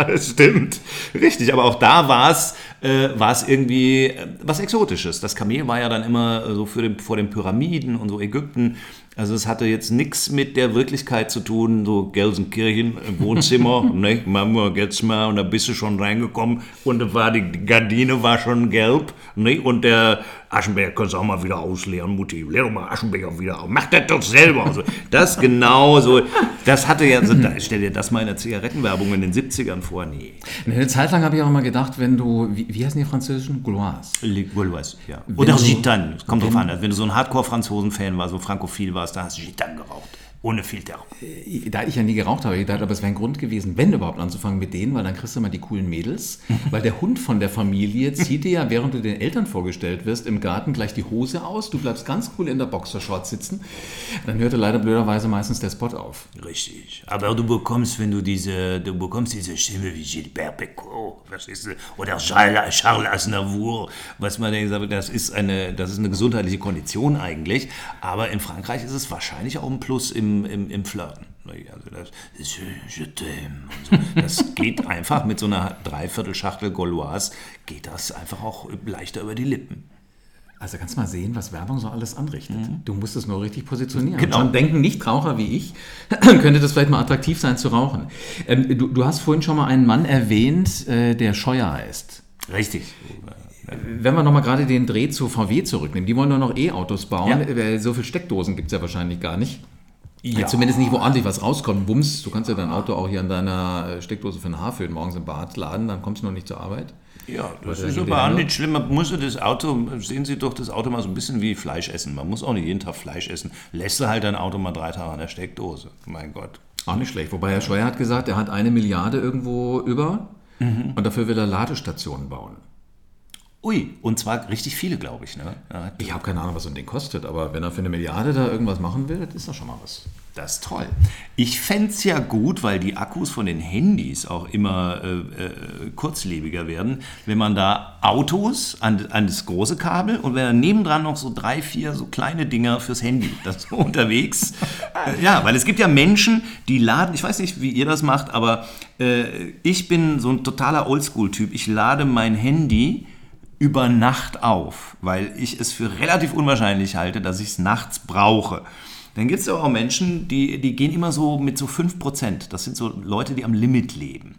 Das stimmt. Richtig, aber auch da war es äh, war es irgendwie äh, was Exotisches. Das Kamel war ja dann immer äh, so für den, vor den Pyramiden und so Ägypten. Also es hatte jetzt nichts mit der Wirklichkeit zu tun, so Gelsenkirchen im Wohnzimmer, ne, Mama, geht's mal und da bist du schon reingekommen und da war die, Gardine war schon gelb, ne, und der Aschenbecher kannst du auch mal wieder ausleeren, Mutti, leer doch mal Aschenbecher wieder auf, mach das doch selber. Also das genau so, das hatte ja, so, da, stell dir das mal in der Zigarettenwerbung in den 70ern vor, nee. Eine Zeit lang habe ich auch mal gedacht, wenn du, wie, wie heißen die französischen? Gauloise. Le Gauloise, ja. Wenn Oder Gitan, kommt drauf an. Also wenn du so ein Hardcore-Franzosen-Fan war, so frankophil warst, da hast du Gitan geraucht. Ohne Filter. Äh, da ich ja nie geraucht habe, ich gedacht, aber es wäre ein Grund gewesen, wenn überhaupt anzufangen mit denen, weil dann kriegst du mal die coolen Mädels. weil der Hund von der Familie zieht dir ja, während du den Eltern vorgestellt wirst, im Garten gleich die Hose aus. Du bleibst ganz cool in der Boxershort sitzen. Dann hörte leider blöderweise meistens der Spot auf. Richtig. Aber du bekommst, wenn du diese, du bekommst diese Stimme wie Gilbert Becot, verstehst du? Oder Charles, Charles Aznavour, was man denkt, das ist eine, das ist eine gesundheitliche Kondition eigentlich. Aber in Frankreich ist es wahrscheinlich auch ein Plus im im, im, Flirten. Also das, so. das geht einfach mit so einer Dreiviertelschachtel Gauloise, geht das einfach auch leichter über die Lippen. Also kannst du mal sehen, was Werbung so alles anrichtet. Mhm. Du musst es nur richtig positionieren. Genau. Und denken Nichtraucher wie ich, könnte das vielleicht mal attraktiv sein zu rauchen. Ähm, du, du, hast vorhin schon mal einen Mann erwähnt, äh, der Scheuer heißt. Richtig. Wenn wir nochmal gerade den Dreh zu VW zurücknehmen, die wollen nur noch E-Autos bauen. Ja. So viele Steckdosen gibt es ja wahrscheinlich gar nicht. Ja. Zumindest nicht, wo ordentlich was rauskommt. Bums, du kannst ja dein Auto auch hier an deiner äh, Steckdose für den Haarföhn morgens im Bad laden, dann kommst du noch nicht zur Arbeit. Ja, das ist aber auch nicht schlimm. Man muss das Auto, sehen Sie doch das Auto mal so ein bisschen wie Fleisch essen. Man muss auch nicht jeden Tag Fleisch essen. Lässt du halt dein Auto mal drei Tage an der Steckdose. Mein Gott. Auch nicht schlecht. Wobei Herr Scheuer hat gesagt, er hat eine Milliarde irgendwo über mhm. und dafür will er Ladestationen bauen. Ui, und zwar richtig viele, glaube ich. Ne? Ich habe keine Ahnung, was so ein Ding kostet, aber wenn er für eine Milliarde da irgendwas machen will, das ist doch schon mal was. Das ist toll. Ich fände es ja gut, weil die Akkus von den Handys auch immer äh, äh, kurzlebiger werden, wenn man da Autos an, an, das große Kabel und wenn da nebendran noch so drei, vier so kleine Dinger fürs Handy, das so unterwegs. Äh, ja, weil es gibt ja Menschen, die laden, ich weiß nicht, wie ihr das macht, aber äh, ich bin so ein totaler Oldschool-Typ. Ich lade mein Handy über Nacht auf, weil ich es für relativ unwahrscheinlich halte, dass ich es nachts brauche. Dann gibt es aber auch Menschen, die, die gehen immer so mit so 5%. Das sind so Leute, die am Limit leben.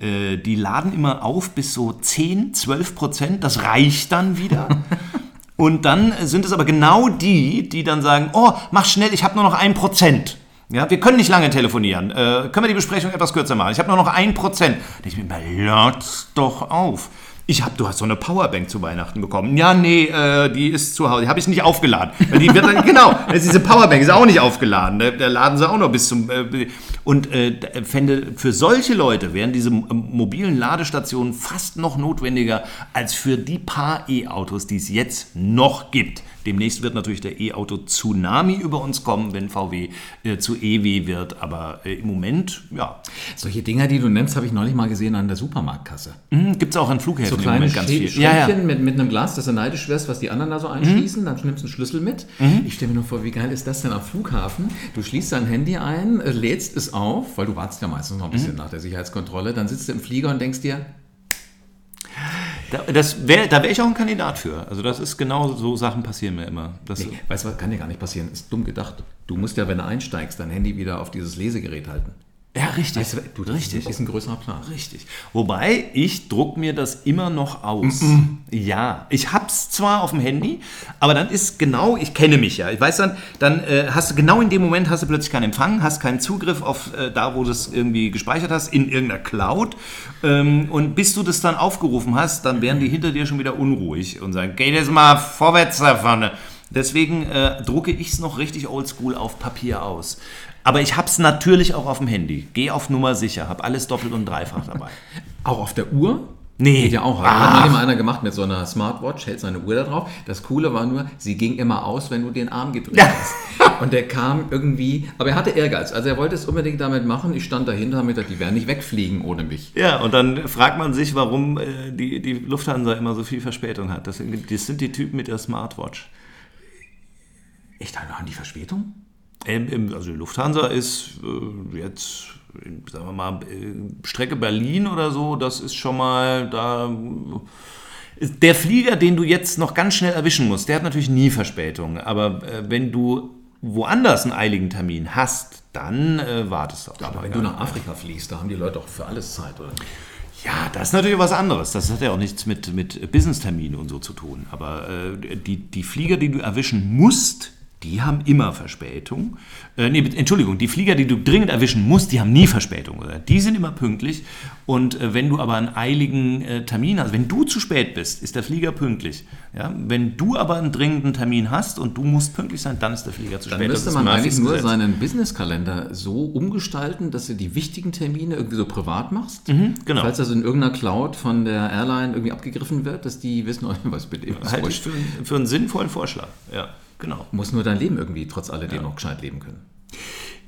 Äh, die laden immer auf bis so 10, 12%. Das reicht dann wieder. Und dann sind es aber genau die, die dann sagen, oh, mach schnell, ich habe nur noch 1%. Ja, wir können nicht lange telefonieren. Äh, können wir die Besprechung etwas kürzer machen? Ich habe nur noch 1%. Ich bin mal, lad's doch auf. Ich hab, du hast so eine Powerbank zu Weihnachten bekommen. Ja, nee, äh, die ist zu Hause. Die habe ich nicht aufgeladen. Die wird dann, genau, diese Powerbank ist auch nicht aufgeladen. Da, da laden sie auch noch bis zum. Äh, und äh, fände, für solche Leute wären diese mobilen Ladestationen fast noch notwendiger als für die paar E-Autos, die es jetzt noch gibt. Demnächst wird natürlich der E-Auto-Tsunami über uns kommen, wenn VW äh, zu EW wird. Aber äh, im Moment, ja. Solche Dinger, die du nennst, habe ich neulich mal gesehen an der Supermarktkasse. Mhm, Gibt es auch an Flughäfen so kleine ganz viel. Ja, ja. Mit, mit einem Glas, dass du neidisch wirst, was die anderen da so einschließen. Mhm. Dann nimmst du einen Schlüssel mit. Mhm. Ich stelle mir nur vor, wie geil ist das denn am Flughafen? Du schließt dein Handy ein, äh, lädst es auf, weil du wartest ja meistens noch ein bisschen mhm. nach der Sicherheitskontrolle. Dann sitzt du im Flieger und denkst dir, da, wär, da wäre ich auch ein Kandidat für. Also das ist genau so Sachen passieren mir immer. Das nee, weißt du kann dir gar nicht passieren. Ist dumm gedacht. Du musst ja, wenn du einsteigst, dein Handy wieder auf dieses Lesegerät halten. Ja, richtig. Weißt du, du, richtig. ist ein größerer Plan. Richtig. Wobei, ich druck mir das immer noch aus. Mm -mm. Ja, ich hab's zwar auf dem Handy, aber dann ist genau, ich kenne mich ja. Ich weiß dann, dann äh, hast du genau in dem Moment hast du plötzlich keinen Empfang, hast keinen Zugriff auf äh, da, wo du es irgendwie gespeichert hast, in irgendeiner Cloud. Ähm, und bis du das dann aufgerufen hast, dann werden die hinter dir schon wieder unruhig und sagen, geh jetzt mal vorwärts da vorne. Deswegen äh, drucke ich es noch richtig oldschool auf Papier aus. Aber ich habe es natürlich auch auf dem Handy. Geh auf Nummer sicher, habe alles doppelt und dreifach dabei. auch auf der Uhr? Nee. Geht ja auch. Hat mal einer gemacht mit so einer Smartwatch, hält seine Uhr da drauf. Das Coole war nur, sie ging immer aus, wenn du den Arm gedreht hast. Und der kam irgendwie, aber er hatte Ehrgeiz. Also er wollte es unbedingt damit machen. Ich stand dahinter und die werden nicht wegfliegen ohne mich. Ja, und dann fragt man sich, warum äh, die, die Lufthansa immer so viel Verspätung hat. Das, das sind die Typen mit der Smartwatch. Echt, haben die Verspätung? Also die Lufthansa ist äh, jetzt, sagen wir mal, äh, Strecke Berlin oder so, das ist schon mal da. Der Flieger, den du jetzt noch ganz schnell erwischen musst, der hat natürlich nie Verspätung. Aber äh, wenn du woanders einen eiligen Termin hast, dann äh, wartest du auch. Aber wenn du nach Afrika fliegst, da haben die Leute auch für alles Zeit, oder? Ja, das ist natürlich was anderes. Das hat ja auch nichts mit, mit Business-Terminen und so zu tun. Aber äh, die, die Flieger, die du erwischen musst, die haben immer Verspätung. Äh, nee, Entschuldigung, die Flieger, die du dringend erwischen musst, die haben nie Verspätung. Oder? Die sind immer pünktlich. Und äh, wenn du aber einen eiligen äh, Termin hast, wenn du zu spät bist, ist der Flieger pünktlich. Ja? Wenn du aber einen dringenden Termin hast und du musst pünktlich sein, dann ist der Flieger zu Dann spät. müsste Das ist man eigentlich nur seinen Businesskalender so umgestalten, dass du die wichtigen Termine irgendwie so privat machst. genau. Falls das in irgendeiner Cloud von der Airline irgendwie abgegriffen wird, dass die wissen, was bitte Halte ich für, einen- für einen sinnvollen Vorschlag. Ja, genau. Muss nur dein Leben irgendwie trotz alledem noch gescheit leben können.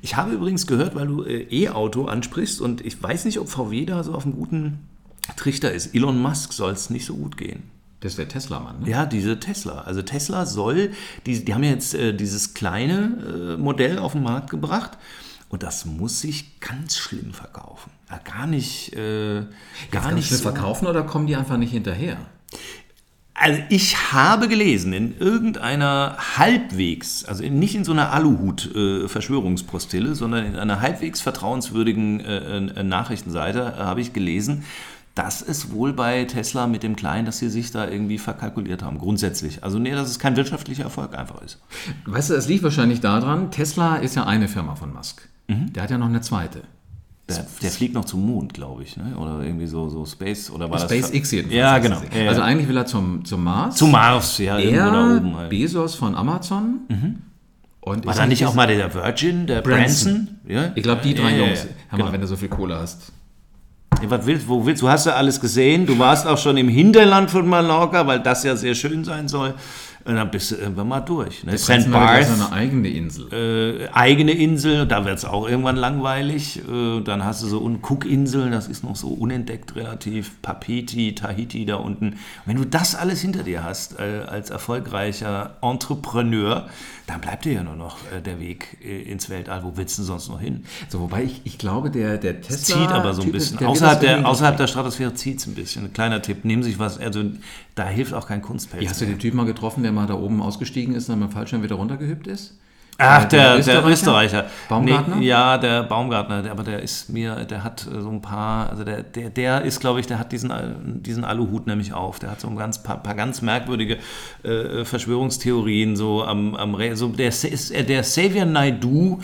Ich habe übrigens gehört, weil du äh, E-Auto ansprichst und ich weiß nicht, ob VW da so auf einem guten Trichter ist. Elon Musk soll es nicht so gut gehen. Das ist der Tesla-Mann. Ne? Ja, diese Tesla. Also Tesla soll, die, die haben ja jetzt äh, dieses kleine äh, Modell auf den Markt gebracht und das muss sich ganz schlimm verkaufen. Ja, gar nicht, äh, gar nicht ich schnell so. verkaufen oder kommen die einfach nicht hinterher? Also ich habe gelesen in irgendeiner halbwegs, also nicht in so einer Aluhut-Verschwörungspostille, sondern in einer halbwegs vertrauenswürdigen äh, äh, Nachrichtenseite äh, habe ich gelesen, dass es wohl bei Tesla mit dem Kleinen, dass sie sich da irgendwie verkalkuliert haben, grundsätzlich. Also nee, dass es kein wirtschaftlicher Erfolg einfach ist. Weißt du, es liegt wahrscheinlich daran, Tesla ist ja eine Firma von Musk. Mhm. Der hat ja noch eine zweite. Der, der fliegt noch zum Mond, glaube ich, ne? oder irgendwie so, so Space, oder war das... SpaceX jedenfalls. Ja, genau. Ja, ja. Also eigentlich will er zum, zum Mars. Zum Mars, ja, irgendwo da er, oben. Halt. Bezos von Amazon. Und War da nicht auch mal der Virgin, der Branson? Branson. Ja? Ich glaube, die drei Ja, Jungs. Hör genau. mal, wenn du so viel Kohle hast. Was willst, wo willst du? Hast du alles gesehen? Du warst auch schon im Hinterland von Mallorca, weil das ja sehr schön sein soll. Und dann bist du irgendwann mal durch. Ne? St. Barth, so eine eigene Insel. äh, eigene Insel, da wird es auch irgendwann langweilig. Äh, dann hast du so Un- Cook-Inseln, das ist noch so unentdeckt relativ. Papiti, Tahiti da unten. Wenn du das alles hinter dir hast, äh, als erfolgreicher Entrepreneur, dann bleibt dir ja nur noch äh, der Weg äh, ins Weltall. Wo willst du denn sonst noch hin? So, wobei ich, ich glaube, der, der Tesla. zieht aber so ein Typ bisschen. ist- der außerhalb, der, außerhalb der Stratosphäre zieht es ein bisschen. Ein kleiner Tipp, nehmen sich was, also da hilft auch kein Kunstpelz. Ja, hast du den Typen mal getroffen, der mal da oben ausgestiegen ist und dann mit dem Fallschirm wieder runtergehüpft ist? Ach, Äh, der, der Österreicher. Baumgartner? Nee, ja, der Baumgartner, der, aber der ist mir, der hat äh, so ein paar, also der, der, der ist, glaube ich, der hat diesen, äh, diesen Aluhut nämlich auf. Der hat so ein ganz paar, paar ganz merkwürdige äh, Verschwörungstheorien, so am, am so der, ist er der Xavier Naidu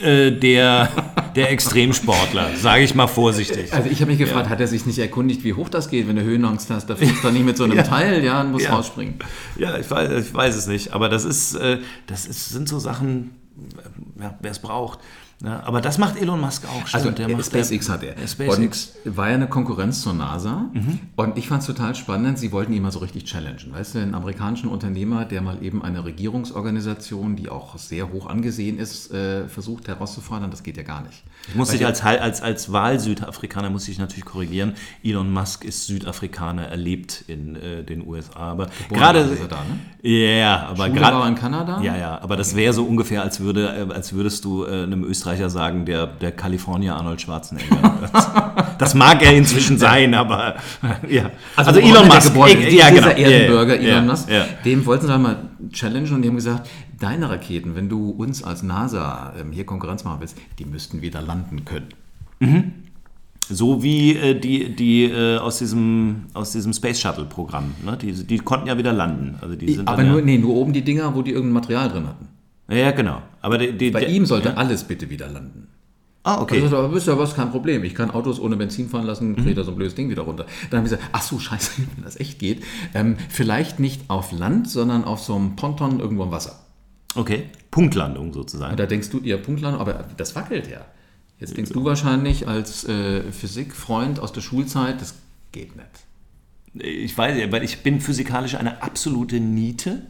äh, der, der Extremsportler, sage ich mal vorsichtig. Also ich habe mich gefragt, hat er sich nicht erkundigt, wie hoch das geht, wenn du Höhenangst hast? Da fliegst du nicht mit so einem Teil, ja, und musst Ja. rausspringen. Ja, ich weiß, ich weiß es nicht, aber das ist, äh, das ist, sind so Sachen, äh, ja, wer es braucht. Ja, aber das macht Elon Musk auch. Stimmt, Also der macht SpaceX hat er. SpaceX. Und war ja eine Konkurrenz zur NASA. Mhm. Und ich fand es total spannend, sie wollten ihn mal so richtig challengen. Weißt du, einen amerikanischen Unternehmer, der mal eben eine Regierungsorganisation, die auch sehr hoch angesehen ist, äh, versucht herauszufordern, das geht ja gar nicht. Ich muss dich als, als, als Wahl-Südafrikaner muss ich natürlich korrigieren. Elon Musk ist Südafrikaner, er lebt in äh, den USA. Aber gerade. er da, ne? Ja, aber gerade. in Kanada? Ja, ja, aber das wäre so ungefähr, als, würde, äh, als würdest du äh, einem Österreicher sagen, der, der Kalifornier Arnold Schwarzenegger. das, mag er inzwischen sein, aber ja. Also, Elon der Musk. Geborene, äh, ja, dieser genau. Erdenbürger Ja, Elon ja, Musk, Ja. dem wollten sie halt mal challengen und die haben gesagt, deine Raketen, wenn du uns als NASA ähm, hier Konkurrenz machen willst, die müssten wieder landen können. So wie äh, die, die äh, aus diesem, aus diesem Space Shuttle-Programm. Ne? Die, die konnten ja wieder landen. Also die sind Aber nur, ja, nee, nur oben die Dinger, wo die irgendein Material drin hatten. ja, genau. Aber die, die, Bei der- ihm sollte alles bitte wieder landen. Ah, okay. Also, aber wisst ihr was, kein Problem. Ich kann Autos ohne Benzin fahren lassen, kriege da so ein blödes Ding wieder runter. Dann haben wir gesagt, ach so, scheiße, wenn das echt geht. Ähm, vielleicht nicht auf Land, sondern auf so einem Ponton irgendwo im Wasser. Okay. Punktlandung sozusagen. Und da denkst du, ihr Punktlandung, aber das wackelt ja. Jetzt denkst du wahrscheinlich als äh, Physikfreund aus der Schulzeit, das geht nicht. Ich weiß ja, weil ich bin physikalisch eine absolute Niete.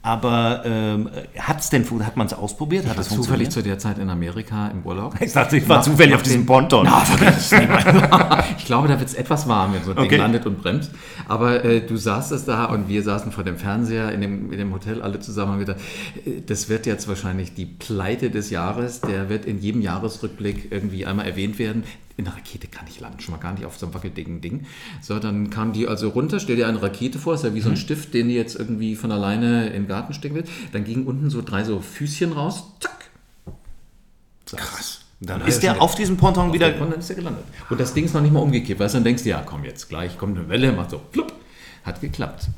Aber ähm, hat's denn, hat man es ausprobiert? Hat Ich war das zufällig zu der Zeit in Amerika im Urlaub. Ich dachte, ich war Nach- zufällig auf diesem Ponton. Na, ich glaube, da wird es etwas warm, wenn so ein Ding Okay. landet und bremst. Aber äh, du saßest da und wir saßen vor dem Fernseher in dem, in dem Hotel alle zusammen und gedacht, äh, das wird jetzt wahrscheinlich die Pleite des Jahres. Der wird in jedem Jahresrückblick irgendwie einmal erwähnt werden. In einer Rakete kann ich landen, schon mal gar nicht auf so einem wackeldicken Ding. So, dann kam die also runter, stell dir eine Rakete vor, ist ja wie so ein Stift, den die jetzt irgendwie von alleine in den Garten stecken will. Dann gingen unten so drei so Füßchen raus, zack. Krass. Dann ist der auf diesem Ponton wieder. Und dann ist er gelandet. Und das Ding ist noch nicht mal umgekippt, weißt du, dann denkst du, ja komm jetzt, gleich kommt eine Welle, macht so, flupp. Hat geklappt.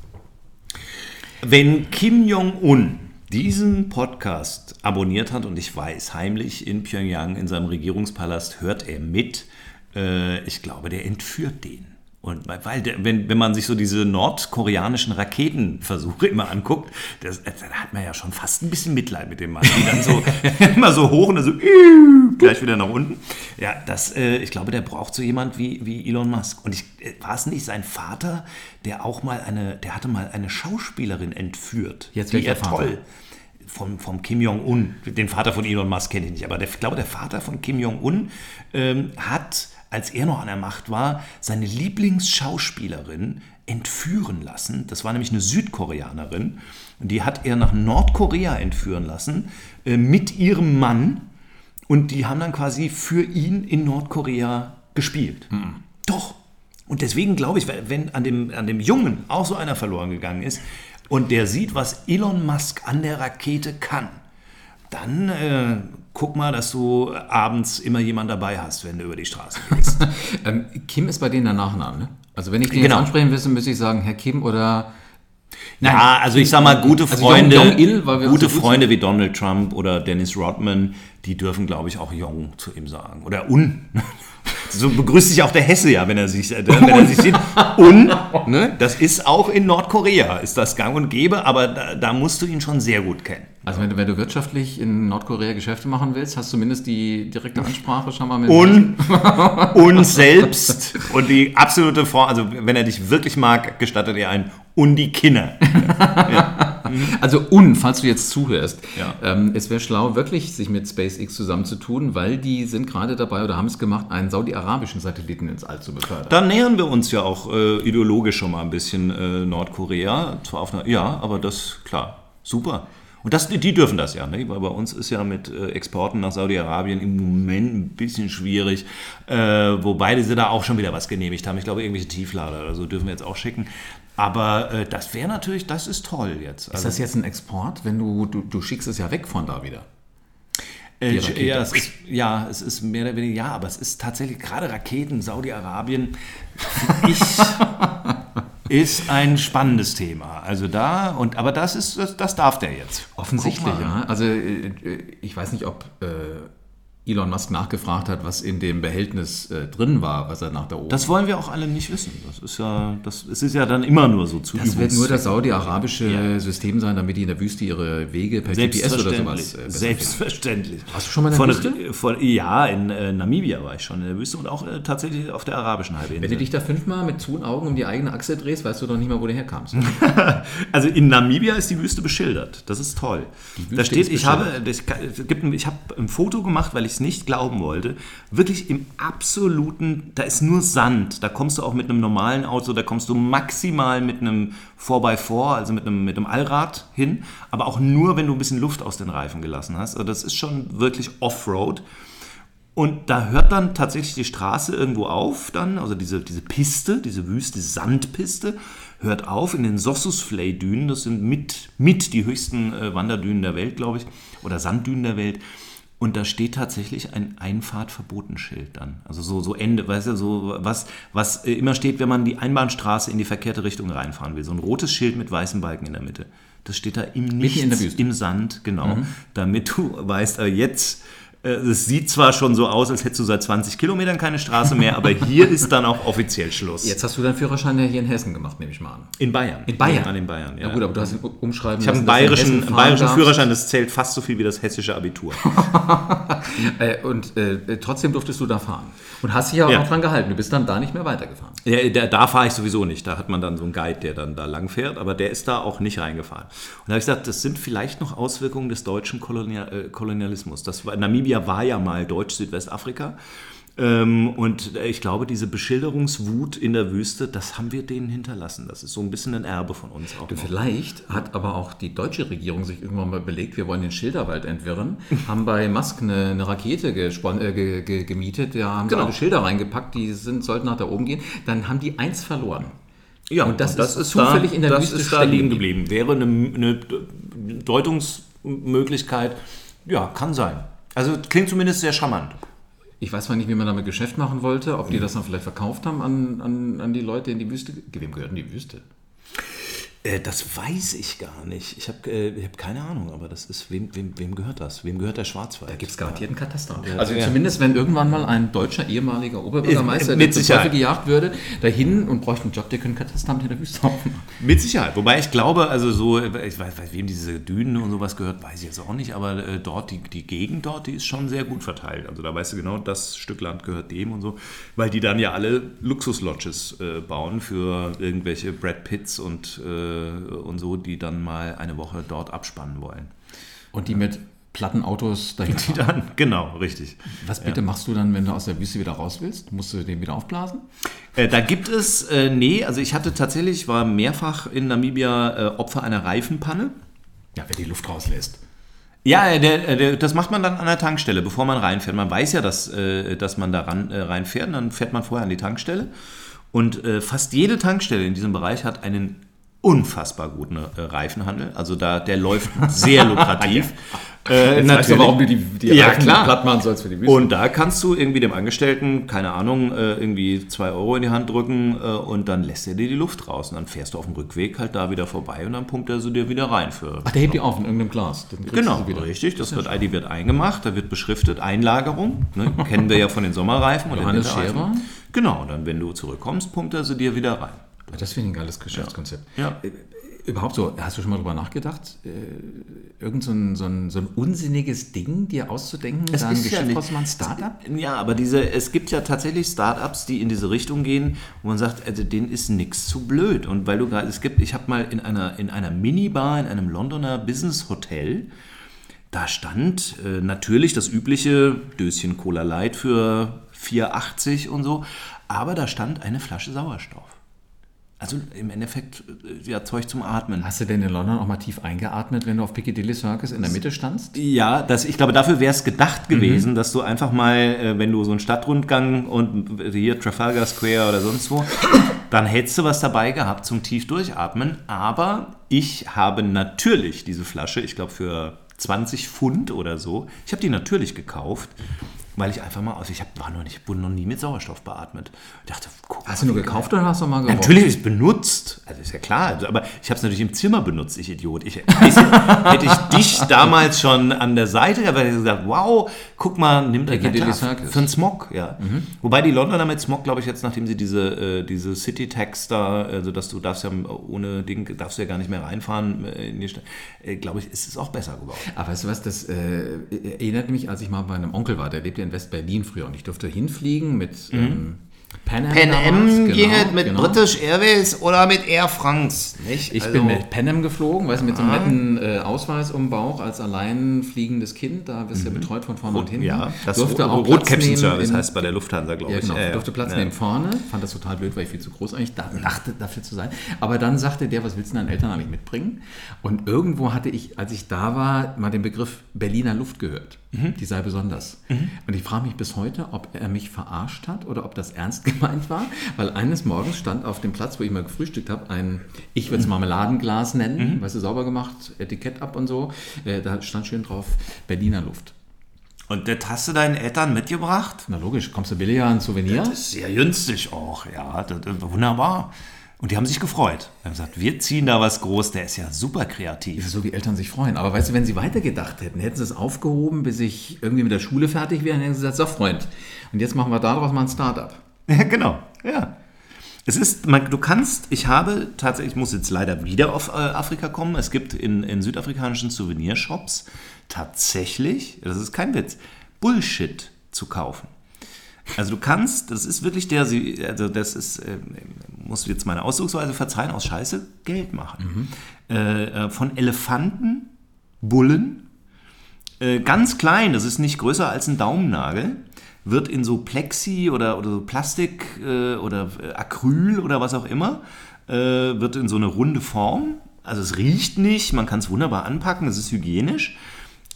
Wenn Kim Jong-un diesen Podcast abonniert hat und ich weiß, heimlich in Pyongyang in seinem Regierungspalast hört er mit, äh, ich glaube, der entführt den. Und weil, der, wenn, wenn man sich so diese nordkoreanischen Raketenversuche immer anguckt, das, da hat man ja schon fast ein bisschen Mitleid mit dem Mann. Die dann so immer so hoch und dann so gleich wieder nach unten. Ja, das, äh, ich glaube, der braucht so jemand wie, wie Elon Musk. Und ich, äh, war es nicht sein Vater, der auch mal eine, der hatte mal eine Schauspielerin entführt. Jetzt welcher er Vater? toll. Vom, vom Kim Jong-un. Den Vater von Elon Musk kenne ich nicht, aber der, ich glaube, der Vater von Kim Jong-un ähm, hat, als er noch an der Macht war, seine Lieblingsschauspielerin entführen lassen. Das war nämlich eine Südkoreanerin. Und die hat er nach Nordkorea entführen lassen äh, mit ihrem Mann. Und die haben dann quasi für ihn in Nordkorea gespielt. Doch. Und deswegen glaube ich, wenn- an dem, an dem Jungen auch so einer verloren gegangen ist und der sieht, was Elon Musk an der Rakete kann, dann äh, guck mal, dass du abends immer jemanden dabei hast, wenn du über die Straße gehst. Ähm, Kim ist bei denen der Nachname, ne? Also wenn ich den Genau. jetzt ansprechen müsste, müsste ich sagen, Herr Kim oder... ja, also ich sag mal, gute Also Freunde, Jong- Jong-il, weil wir gute auch so gut Freunde wie Donald Trump oder Dennis Rodman, die dürfen, glaube ich, auch Jong zu ihm sagen. Oder Un. So begrüßt sich auch der Hesse ja, wenn er sich, äh, wenn er sich sieht. Un, ne? das ist auch in Nordkorea, ist das gang und gäbe, aber da, da musst du ihn schon sehr gut kennen. Also wenn du, wenn du wirtschaftlich in Nordkorea Geschäfte machen willst, hast du zumindest die direkte Ansprache schon mal mit... Und uns selbst und die absolute Form, also wenn er dich wirklich mag, gestattet er ein und die Kinder. Also un, falls du jetzt zuhörst, Ja. ähm, es wäre schlau, wirklich sich mit SpaceX zusammenzutun, weil die sind gerade dabei oder haben es gemacht, einen saudi-arabischen Satelliten ins All zu befördern. Da nähern wir uns ja auch äh, ideologisch schon mal ein bisschen äh, Nordkorea. Zwar auf einer, ja, aber das, klar, super. Und das, die dürfen das ja, ne? weil bei uns ist ja mit äh, Exporten nach Saudi-Arabien im Moment ein bisschen schwierig, äh, wobei sie da auch schon wieder was genehmigt haben. Ich glaube, irgendwelche Tieflader oder so dürfen wir jetzt auch schicken. Aber äh, das wäre natürlich, das ist toll jetzt. Ist Also, das jetzt ein Export, wenn du, du, du schickst es ja weg von da wieder? Äh, ja, es ist, ja, es ist mehr oder weniger, ja, aber es ist tatsächlich gerade Raketen, Saudi-Arabien, ist ein spannendes Thema. Also da, und aber das ist, das, das darf der jetzt. Offensichtlich, ja. Also äh, äh, ich weiß nicht, ob äh, Elon Musk nachgefragt hat, was in dem Behältnis äh, drin war, was er nach da oben... Das wollen wir auch alle nicht wissen. Das ist ja, das, es ist ja dann immer nur so zu das wird nur das saudi-arabische Ja. System sein, damit die in der Wüste ihre Wege per GPS oder sowas äh, Selbstverständlich. Hast du schon mal in der Von Wüste? Von, ja, in äh, Namibia war ich schon in der Wüste und auch äh, tatsächlich auf der arabischen Halbinsel. Wenn du dich da fünfmal mit zu Augen um die eigene Achse drehst, weißt du doch nicht mal, wo du herkamst. Also in Namibia ist die Wüste beschildert. Das ist toll. Da steht, ich habe, ein- ich habe ein Foto gemacht, weil ich nicht glauben wollte. Wirklich im absoluten, da ist nur Sand. Da kommst du auch mit einem normalen Auto, da kommst du maximal mit einem 4x4, also mit einem, mit einem Allrad hin, aber auch nur, wenn du ein bisschen Luft aus den Reifen gelassen hast. Also das ist schon wirklich Offroad. Und da hört dann tatsächlich die Straße irgendwo auf, dann, also diese, diese Piste, diese Wüste, Sandpiste, hört auf in den Sossusvley-Dünen. Das sind mit, mit die höchsten äh, Wanderdünen der Welt, glaube ich, oder Sanddünen der Welt. Und da steht tatsächlich ein Einfahrtverbotenschild dann. Also so, so Ende, weißt du, so was, was äh, immer steht, wenn man die Einbahnstraße in die verkehrte Richtung reinfahren will. So ein rotes Schild mit weißem Balken in der Mitte. Das steht da im Nichts, im Sand, genau. Damit du weißt, aber jetzt, äh, es sieht zwar schon so aus, als hättest du seit 20 Kilometern keine Straße mehr, aber hier ist dann auch offiziell Schluss. Jetzt hast du deinen Führerschein ja hier in Hessen gemacht, nehme ich mal an. In Bayern. In Bayern? An den Bayern, ja. Ja, gut, aber du hast ihn umschreiben ich habe einen bayerischen, einen bayerischen Führerschein, das zählt fast so viel wie das hessische Abitur. Äh, und äh, trotzdem durftest du da fahren. Und hast dich ja auch Ja. noch dran gehalten. Du bist dann da nicht mehr weitergefahren. Ja, da, da fahre ich sowieso nicht. Da hat man dann so einen Guide, der dann da lang fährt, aber der ist da auch nicht reingefahren. Und da habe ich gesagt, das sind vielleicht noch Auswirkungen des deutschen Kolonia äh, Kolonialismus. Das war, Namibia war ja mal Deutsch-Südwestafrika. Ähm, und ich glaube, diese Beschilderungswut in der Wüste, das haben wir denen hinterlassen. Das ist so ein bisschen ein Erbe von uns auch. noch. Vielleicht hat aber auch die deutsche Regierung sich irgendwann mal überlegt, wir wollen den Schilderwald entwirren, haben bei Musk eine, eine Rakete äh, ge, ge, gemietet, da haben Genau. sie alle Schilder reingepackt, die sind, sollten nach da oben gehen. Dann haben die eins verloren. Ja, Und das ist zufällig da, in der das Wüste ist da liegen geblieben. Wäre eine, eine Deutungsmöglichkeit, ja, kann sein. Also klingt zumindest sehr charmant. Ich weiß zwar nicht, wie man damit Geschäft machen wollte, ob die das dann vielleicht verkauft haben an, an, an die Leute in die Wüste. Wem gehört denn die Wüste? Äh, das weiß ich gar nicht. Ich habe äh, hab keine Ahnung, aber das ist, wem, wem, wem gehört das? Wem gehört der Schwarzwald? Da gibt es garantiert einen Kataster. Ja. Also Ja. zumindest, wenn irgendwann mal ein deutscher ehemaliger Oberbürgermeister, Äh, mit Sicherheit. Gejagt würde, dahin und bräuchte einen Job, der könnte Kataster in der Wüste aufmachen. Mit Sicherheit. Wobei ich glaube, also so, ich weiß, weiß wem diese Dünen und sowas gehört, weiß ich jetzt auch nicht, aber äh, dort, die, die Gegend dort, die ist schon sehr gut verteilt. Also da weißt du genau, das Stück Land gehört dem und so, weil die dann ja alle Luxuslodges äh, bauen für irgendwelche Brad Pitts und, äh, und so, die dann mal eine Woche dort abspannen wollen. Und die mit platten Autos dahin Die dann, genau, richtig. Was bitte machst du dann, wenn du aus der Wüste wieder raus willst? Musst du den wieder aufblasen? Äh, da gibt es, äh, nee, also ich hatte tatsächlich, war mehrfach in Namibia äh, Opfer einer Reifenpanne. Ja, wer die Luft rauslässt. Ja, der, der, das macht man dann an der Tankstelle, bevor man reinfährt. Man weiß ja, dass, äh, dass man da ran, äh, reinfährt, und dann fährt man vorher an die Tankstelle. Und äh, fast jede Tankstelle in diesem Bereich hat einen unfassbar guten äh, Reifenhandel. Also da, der läuft sehr lukrativ. äh, Weißt du, warum du die, die ja, Reifen klar. platt machen sollst für die Wüste? Und da kannst du irgendwie dem Angestellten, keine Ahnung, äh, irgendwie 2 Euro in die Hand drücken äh, und dann lässt er dir die Luft raus. Und dann fährst du auf dem Rückweg halt da wieder vorbei und dann pumpt er sie dir wieder rein für Ach, der hebt die auf in irgendeinem Glas. Genau, richtig. Das wird, die wird eingemacht, da wird beschriftet, Einlagerung. Ne? Kennen wir ja von den Sommerreifen. Johannes. Scherer. Genau, und dann, wenn du zurückkommst, pumpt er sie dir wieder rein. Ja, Das finde ich ein geiles Geschäftskonzept. Ja. Äh, Überhaupt so, hast du schon mal drüber nachgedacht, äh, irgend so ein, so, ein, so ein unsinniges Ding dir auszudenken, da ein Geschäft zu machen, Startup? Ja, aber diese, es gibt ja tatsächlich Startups, die in diese Richtung gehen, wo man sagt, also denen ist nichts zu blöd. Und weil du gerade, es gibt, ich habe mal in einer, in einer Minibar, in einem Londoner Business Hotel, da stand äh, natürlich das übliche Döschen Cola Light für 4,80 und so, aber da stand eine Flasche Sauerstoff. Also im Endeffekt äh, ja Zeug zum Atmen. Hast du denn in London auch mal tief eingeatmet, wenn du auf Piccadilly Circus in der Mitte standst? Ja, das, ich glaube, dafür wäre es gedacht gewesen, dass du einfach mal, äh, wenn du so einen Stadtrundgang und hier Trafalgar Square oder sonst wo, dann hättest du was dabei gehabt zum tief durchatmen. Aber ich habe natürlich diese Flasche, ich glaube für 20 Pfund oder so, ich habe die natürlich gekauft, weil ich einfach mal, also ich hab, war noch nicht, wurde noch nie mit Sauerstoff beatmet. Ich dachte, guck Hast du nur gekauft oder hast du mal gerochen? Natürlich ist es benutzt. Also ist ja klar. Also, aber ich habe es natürlich im Zimmer benutzt, ich Idiot. Ich, hätte ich dich damals schon an der Seite, gehabt, hätte ich gesagt, wow, guck mal, nimmt er für einen Smog, ja. Wobei die Londoner mit Smog, glaube ich, jetzt, nachdem sie diese, äh, diese City Tax da, also dass du darfst ja ohne Ding, darfst du ja gar nicht mehr reinfahren äh, in die Stadt, äh, glaube ich, ist es auch besser geworden. Aber weißt du was, das äh, erinnert mich, als ich mal bei einem Onkel war, der lebte in West-Berlin früher und ich durfte hinfliegen mit ähm, Pan Am. Pan Am genau, geht mit genau. British Airways oder mit Air France, nicht? Ich Also- bin mit Pan Am geflogen, weißt du, mit so einem netten äh, Ausweis um Bauch als allein fliegendes Kind. Da wirst du ja betreut von vorne und hinten. Mhm. Ja, das durfte auch Platz Rotkäppchen-Service nehmen in- heißt bei der Lufthansa, glaube Ja, ich. genau. Ja. durfte Platz Ja. nehmen vorne. Fand das total blöd, weil ich viel zu groß eigentlich da- dachte, dafür zu sein. Aber dann sagte der, was willst du deinen Eltern eigentlich mitbringen? Und irgendwo hatte ich, als ich da war, mal den Begriff Berliner Luft gehört. Mhm. Die sei besonders. Und ich frage mich bis heute, ob er mich verarscht hat oder ob das ernst gemeint war. Weil eines Morgens stand auf dem Platz, wo ich mal gefrühstückt habe, ein, ich Mhm. würde es Marmeladenglas nennen, weißt du, sauber gemacht, Etikett ab und so. Äh, da stand schön drauf Berliner Luft. Und das hast du deinen Eltern mitgebracht? Na logisch, kommst du billiger ein Souvenir? Das ist sehr günstig auch, ja, das, wunderbar. Und die haben sich gefreut. Die haben gesagt, wir ziehen da was groß, der ist ja super kreativ. so wie Eltern sich freuen. Aber weißt du, wenn sie weitergedacht hätten, hätten sie es aufgehoben, bis ich irgendwie mit der Schule fertig wäre, dann hätten sie gesagt, so Freund, und jetzt machen wir daraus mal ein Startup. Ja, genau, ja. Es ist, man, du kannst, ich habe tatsächlich, ich muss jetzt leider wieder auf äh, Afrika kommen, es gibt in, in südafrikanischen Souvenirshops tatsächlich, das ist kein Witz, Bullshit zu kaufen. Also du kannst, das ist wirklich der, also das ist, äh, muss jetzt meine Ausdrucksweise verzeihen, aus Scheiße Geld machen. Äh, äh, von Elefanten, Bullen, äh, ganz klein, das ist nicht größer als ein Daumennagel, wird in so Plexi oder, oder so Plastik oder Acryl oder was auch immer, wird in so eine runde Form. Also es riecht nicht, man kann es wunderbar anpacken, es ist hygienisch.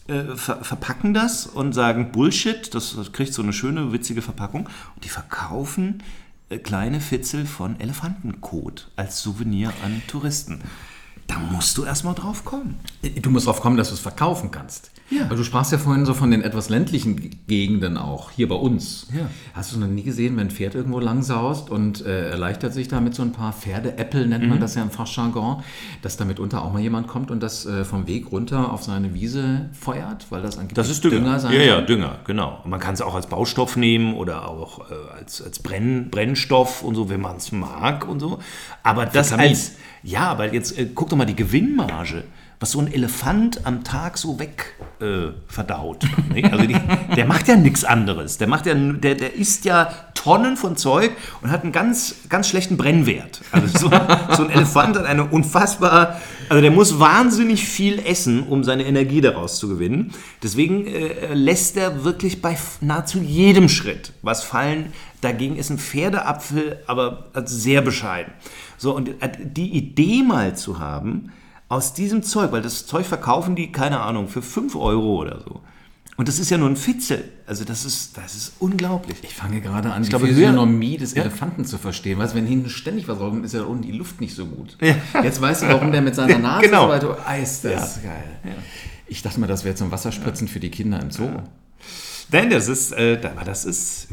Äh, ver verpacken das und sagen Bullshit, das, das kriegt so eine schöne, witzige Verpackung. Und die verkaufen äh, kleine Fitzel von Elefantenkot als Souvenir an Touristen. Da musst du erstmal drauf kommen. Du musst drauf kommen, dass du es verkaufen kannst. Ja. Weil du sprachst ja vorhin so von den etwas ländlichen Gegenden auch, hier bei uns. Ja. Hast du noch nie gesehen, wenn ein Pferd irgendwo lang saust und äh, erleichtert sich da mit so ein paar Pferdeäppel, nennt Mhm. man das ja im Fachjargon, dass da mitunter auch mal jemand kommt und das äh, vom Weg runter auf seine Wiese feuert, weil das angeblich Das ist Dünger. sein ja, ja? Dünger, genau. Und man kann es auch als Baustoff nehmen oder auch äh, als, als Brenn, Brennstoff und so, wenn man es mag und so. Aber das Kamin. als, ja, aber jetzt äh, guck doch mal die Gewinnmarge, was so ein Elefant am Tag so weg äh, verdaut. nicht? Also die, der macht ja nichts anderes. Der macht ja, der, der isst ja Tonnen von Zeug und hat einen ganz, ganz schlechten Brennwert. Also so, so ein Elefant hat eine unfassbar, also der muss wahnsinnig viel essen, um seine Energie daraus zu gewinnen. Deswegen äh, lässt er wirklich bei nahezu jedem Schritt was fallen. Dagegen ist ein Pferdeapfel aber also sehr bescheiden. So, und die Idee mal zu haben, aus diesem Zeug, weil das Zeug verkaufen die, keine Ahnung, für 5 Euro oder so. Und das ist ja nur ein Fitzel. Also das ist, das ist unglaublich. Ich fange gerade an, die glaube, Physiognomie des Elefanten zu verstehen. Weißt du, wenn hinten ständig was rauskommt, ist ja unten die Luft nicht so gut. Jetzt weißt du, warum der mit seiner Nase genau. so weiter... Ist das geil. Ich dachte mal, das wäre zum Wasserspritzen für die Kinder im Zoo. Nein, das ist, äh, aber das ist,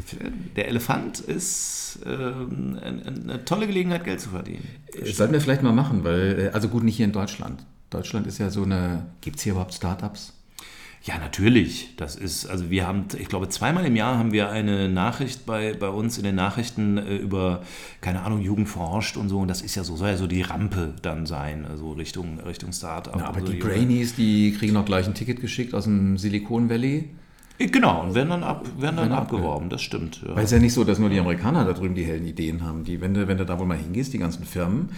der Elefant ist äh, eine, tolle Gelegenheit, Geld zu verdienen. Das sollten wir vielleicht mal machen, weil, äh, also gut, nicht hier in Deutschland. Deutschland ist ja so eine, gibt es hier überhaupt Startups? Ja, natürlich. Das ist, also wir haben, ich glaube, zweimal im Jahr haben wir eine Nachricht bei, bei uns in den Nachrichten äh, über, keine Ahnung, Jugend forscht und so. Und das ist ja so, soll ja so die Rampe dann sein, also Richtung, Richtung Start-up. Ja, aber so. die Brainies, die kriegen auch gleich ein Ticket geschickt aus dem Silicon Valley. Genau, und werden dann, ab, werden dann abgeworben, das stimmt. Ja. Weil es ja nicht so, dass nur die Amerikaner da drüben die hellen Ideen haben. Die, wenn, du, wenn du da wohl mal hingehst, die ganzen Firmen,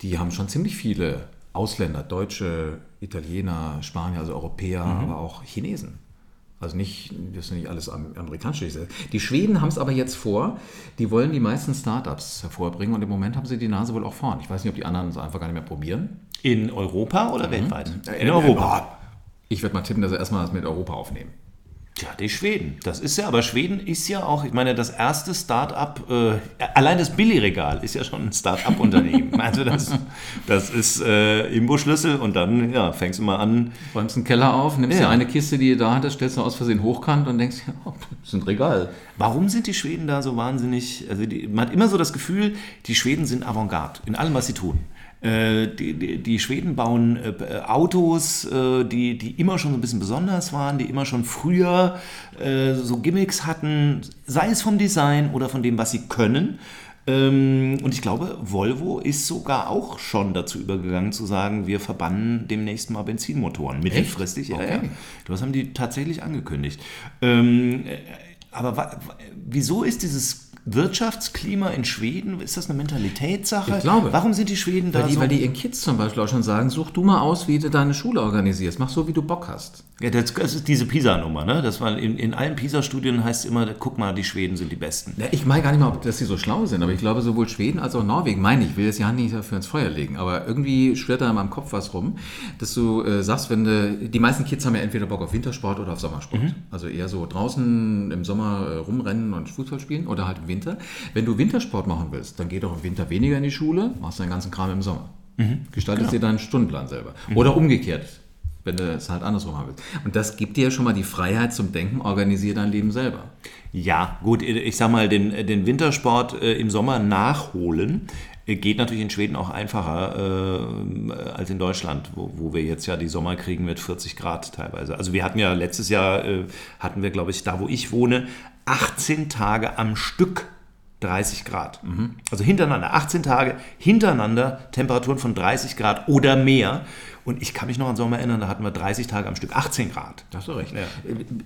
die haben schon ziemlich viele Ausländer, Deutsche, Italiener, Spanier, also Europäer, aber auch Chinesen. Also nicht, das sind nicht alles am- amerikanische. Die Schweden haben es aber jetzt vor, die wollen die meisten Startups hervorbringen und im Moment haben sie die Nase wohl auch vorn. Ich weiß nicht, ob die anderen es einfach gar nicht mehr probieren. In Europa oder weltweit? Äh, In Europa. Ich würde mal tippen, dass sie erstmal das mit Europa aufnehmen. Tja, die Schweden. Das ist ja, aber Schweden ist ja auch, ich meine, das erste Start-up, äh, allein das Billigregal ist ja schon ein Start-up-Unternehmen. also das, das ist äh, Imbusschlüssel und dann ja, fängst du mal an. Räumst einen Keller auf, nimmst dir Ja. eine Kiste, die du da hattest, stellst du aus Versehen hochkant und denkst, ja, das ist ein Regal. Warum sind die Schweden da so wahnsinnig? Also die, man hat immer so das Gefühl, die Schweden sind Avantgarde in allem, was sie tun. Äh, Die, die, Schweden bauen äh, Autos, äh, die, die immer schon so ein bisschen besonders waren, die immer schon früher so Gimmicks hatten, sei es vom Design oder von dem, was sie können. Ähm, Und ich glaube, Volvo ist sogar auch schon dazu übergegangen zu sagen, wir verbannen demnächst mal Benzinmotoren. Mittelfristig, ja, Okay. ja. Das haben die tatsächlich angekündigt. Ähm, äh, aber wieso ist dieses Wirtschaftsklima in Schweden, ist das eine Mentalitätssache? Ich glaube. Warum sind die Schweden da Weil die, so? weil die ihren Kids zum Beispiel auch schon sagen, such du mal aus, wie du deine Schule organisierst. Mach so, wie du Bock hast. ja, das, das ist diese PISA-Nummer, ne? Das war in, in allen PISA-Studien heißt immer, guck mal, die Schweden sind die Besten. Ja, ich meine gar nicht mal, dass sie so schlau sind, aber ich glaube, sowohl Schweden als auch Norwegen, meine ich, ich will jetzt ja nicht dafür ins Feuer legen, aber irgendwie schwirrt da in meinem Kopf was rum, dass du äh, sagst, wenn du, die meisten Kids haben ja entweder Bock auf Wintersport oder auf Sommersport. Also eher so draußen im Sommer äh, rumrennen und Fußball spielen oder halt im Winter. Wenn du Wintersport machen willst, dann geh doch im Winter weniger in die Schule, machst deinen ganzen Kram im Sommer. Gestaltest dir deinen Stundenplan selber. Oder umgekehrt, wenn du es halt andersrum haben willst. Und das gibt dir schon mal die Freiheit zum Denken, organisier dein Leben selber. Ja, gut, ich sag mal, den, den Wintersport äh, im Sommer nachholen äh, geht natürlich in Schweden auch einfacher äh, als in Deutschland, wo, wo wir jetzt ja die Sommer kriegen mit 40 Grad teilweise. Also wir hatten ja letztes Jahr, äh, hatten wir, glaube ich, da wo ich wohne, 18 Tage am Stück 30 Grad. Also hintereinander, 18 Tage hintereinander Temperaturen von 30 Grad oder mehr. Und ich kann mich noch an Sommer erinnern, da hatten wir 30 Tage am Stück 18 Grad. Da hast du recht. Ja.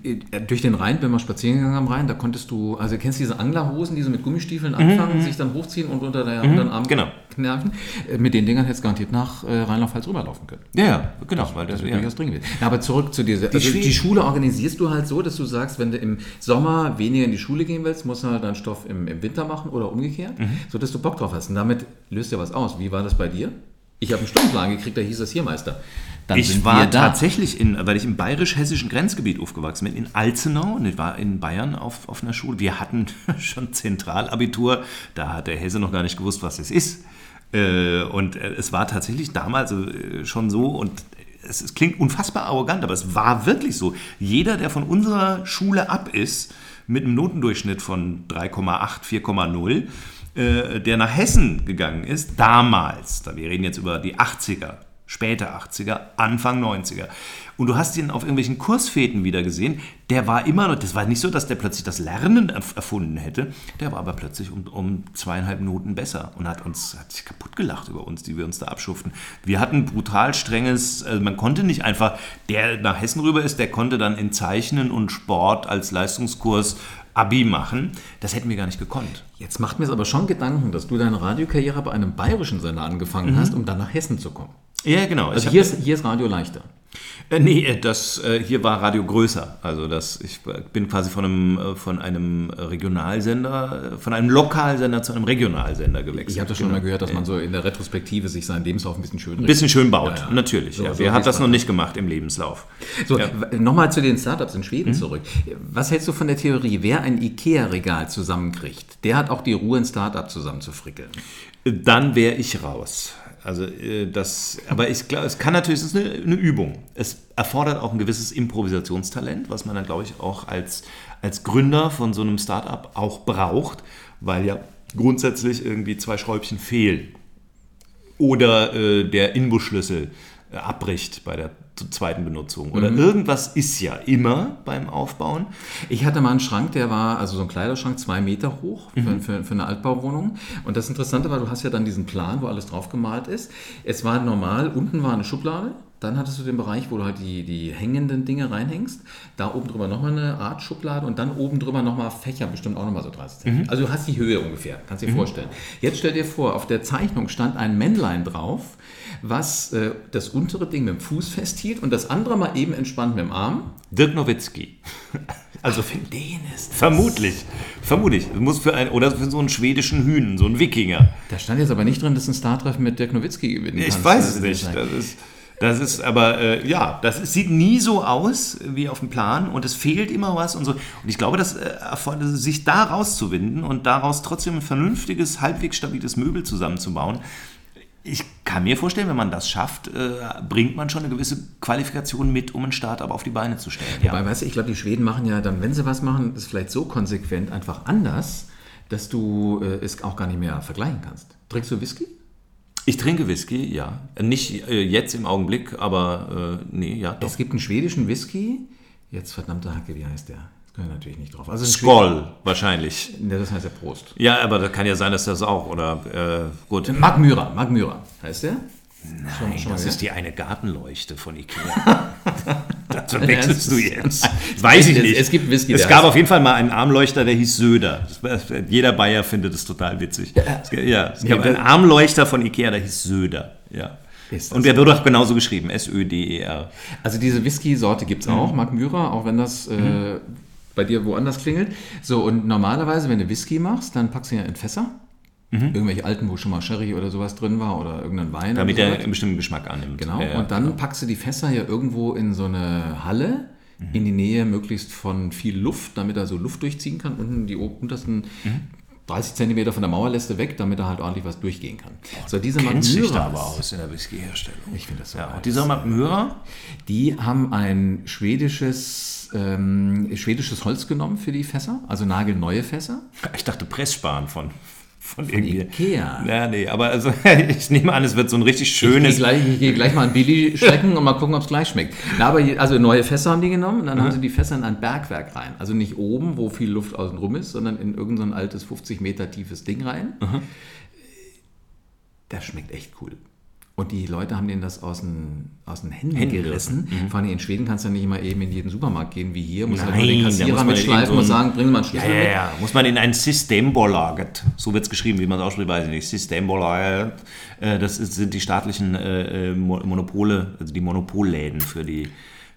Äh, äh, Durch den Rhein, wenn wir spazieren gegangen am Rhein, da konntest du, also kennst du diese Anglerhosen, die so mit Gummistiefeln anfangen, sich dann hochziehen und unter der anderen Arm genau. kneifen? Äh, Mit den Dingern hättest du garantiert nach Rheinland-Pfalz rüberlaufen können. Ja, ja, genau. Weil Das das, wird ja. durchaus dringend. Na, aber zurück zu dieser, also Schweden- die Schule organisierst du halt so, dass du sagst, wenn du im Sommer weniger in die Schule gehen willst, musst du halt deinen Stoff im, im Winter machen oder umgekehrt, Mhm. so dass du Bock drauf hast. Und damit löst dir was aus. Wie war das bei dir? Ich habe einen Stundenplan gekriegt, da hieß das hier Meister. Dann Ich war tatsächlich, in, weil ich im bayerisch-hessischen Grenzgebiet aufgewachsen bin, in Alzenau und ich war in Bayern auf, auf einer Schule. Wir hatten schon Zentralabitur, da hat der Hesse noch gar nicht gewusst, was es ist. Äh, und äh, es war tatsächlich damals äh, schon so und es, es klingt unfassbar arrogant, aber es war wirklich so. Jeder, der von unserer Schule ab ist, mit einem Notendurchschnitt von 3,8, 4,0, äh, der nach Hessen gegangen ist, damals, da wir reden jetzt über die 80er, späte 80er, Anfang 90er. Und du hast ihn auf irgendwelchen Kursfäden wieder gesehen. Der war immer noch, das war nicht so, dass der plötzlich das Lernen erfunden hätte. Der war aber plötzlich um, um zweieinhalb Minuten besser und hat uns, hat sich kaputt gelacht über uns, die wir uns da abschuften. Wir hatten brutal strenges, also man konnte nicht einfach, der nach Hessen rüber ist, der konnte dann in Zeichnen und Sport als Leistungskurs Abi machen. Das hätten wir gar nicht gekonnt. Jetzt macht mir es aber schon Gedanken, dass du deine Radiokarriere bei einem bayerischen Sender angefangen mhm. hast, um dann nach Hessen zu kommen. Ja, genau. Also hier ist, hier ist Radio leichter. Äh, nee, äh, das, äh, hier war Radio größer. Also das, ich bin quasi von einem, äh, von einem Regionalsender, von einem Lokalsender zu einem Regionalsender gewechselt. Ich habe das schon genau. mal gehört, dass man so in der Retrospektive sich seinen Lebenslauf ein bisschen schön Ein bisschen schön baut, ja, ja. natürlich. So, ja. So Wer hat das noch nicht gemacht im Lebenslauf? So, ja. nochmal zu den Startups in Schweden mhm. zurück. Was hältst du von der Theorie, wer ein IKEA-Regal zusammenkriegt, der hat auch die Ruhe, ein Startup zusammenzufrickeln? Dann wäre ich raus. Also äh, das, aber ich glaube, es kann natürlich, es ist eine, eine, Übung. Es erfordert auch ein gewisses Improvisationstalent, was man dann, glaube ich, auch als, als Gründer von so einem Startup auch braucht, weil ja grundsätzlich irgendwie zwei Schräubchen fehlen. Oder äh, der Inbusschlüssel äh, abbricht bei der zweiten Benutzung. Oder mhm. irgendwas ist ja immer beim Aufbauen. Ich hatte mal einen Schrank, der war, also so ein Kleiderschrank, zwei Meter hoch für, mhm. für, für, eine Altbauwohnung. Und das Interessante war, du hast ja dann diesen Plan, wo alles drauf gemalt ist. Es war normal, unten war eine Schublade. Dann hattest du den Bereich, wo du halt die, die hängenden Dinge reinhängst. Da oben drüber nochmal eine Art Schublade und dann oben drüber nochmal Fächer, bestimmt auch nochmal so 30 cm. Mhm. Also du hast die Höhe ungefähr, kannst dir mhm. vorstellen. Jetzt stell dir vor, auf der Zeichnung stand ein Männlein drauf, was äh, das untere Ding mit dem Fuß festhielt und das andere mal eben entspannt mit dem Arm. Dirk Nowitzki. Also für den ist das. Vermutlich. Vermutlich. Muss für ein, oder für so einen schwedischen Hühn, so einen Wikinger. Da stand jetzt aber nicht drin, dass ein Star-Treffen mit Dirk Nowitzki gewinnen Ich kannst. weiß es nicht. Das ist, das ist aber, äh, ja, das ist, sieht nie so aus wie auf dem Plan und es fehlt immer was und so. Und ich glaube, dass äh, sich da rauszuwinden und daraus trotzdem ein vernünftiges, halbwegs stabiles Möbel zusammenzubauen, ich kann mir vorstellen, wenn man das schafft, äh, bringt man schon eine gewisse Qualifikation mit, um ein Startup auf die Beine zu stellen. Ja. Wobei, weißt du, ich glaube, die Schweden machen ja dann, wenn sie was machen, ist vielleicht so konsequent einfach anders, dass du äh, es auch gar nicht mehr vergleichen kannst. Trinkst du Whisky? Ich trinke Whisky, ja. Nicht äh, jetzt im Augenblick, aber äh, nee, ja. Doch. Es gibt einen schwedischen Whisky. Jetzt verdammte Hacke, wie heißt der? Das können natürlich nicht drauf. Also Skoll, wahrscheinlich. Das heißt ja Prost. Ja, aber das kann ja sein, dass das auch, oder äh, gut. Mark Myra, Mark Myra heißt der? Nein, schon, schon das ist die eine Gartenleuchte von Ikea. das verwechselst du jetzt. Weiß ich nicht. Es gibt Whisky. Es gab auf jeden Fall mal einen Armleuchter, der hieß Söder. Jeder Bayer findet es total witzig. Ja, ja es gab einen Armleuchter von Ikea, der hieß Söder. Ja. Und der wird auch genauso geschrieben, S-Ö-D-E-R. Also diese Whisky-Sorte gibt es mhm. auch, Mark Myra, auch wenn das äh, mhm. Bei dir woanders klingelt. So, und normalerweise, wenn du Whisky machst, dann packst du ja in Fässer. Mhm. Irgendwelche alten, wo schon mal Sherry oder sowas drin war oder irgendein Wein. Damit er einen bestimmten Geschmack annimmt. Genau. Ja, und dann genau. packst du die Fässer ja irgendwo in so eine Halle, mhm. in die Nähe möglichst von viel Luft, damit er so Luft durchziehen kann. Unten die untersten mhm. 30 Zentimeter von der Mauerläste weg, damit er halt ordentlich was durchgehen kann. Boah, so, diese kennt sich da aber aus in der Whisky-Herstellung. Ich finde das so. Ja, und dieser Magmyra? Die haben ein schwedisches, ähm, schwedisches Holz genommen für die Fässer, also nagelneue Fässer. Ich dachte Pressspan von, von, von irgendwie. Ikea. Ja, nee, aber also, ich nehme an, es wird so ein richtig schönes. Ich gehe gleich, geh gleich, mal ein Billy schrecken und mal gucken, ob es gleich schmeckt. Na, aber also neue Fässer haben die genommen und dann mhm. haben sie die Fässer in ein Bergwerk rein. Also nicht oben, wo viel Luft außen rum ist, sondern in irgendein so altes 50 Meter tiefes Ding rein. Mhm. Das schmeckt echt cool. Und die Leute haben denen das aus den, aus den Händen, Händen gerissen. Mhm. Vor allem in Schweden kannst du nicht immer eben in jeden Supermarkt gehen wie hier. Muss Nein, halt den Kassierer mitschleifen so und sagen, bringen Sie mal einen Schlüssel ja, ja, ja. Muss man in ein Systembolaget, so wird es geschrieben, wie man es ausspricht, weiß ich nicht, Systembolaget, äh, das sind die staatlichen äh, äh, Monopole, also die Monopolläden für die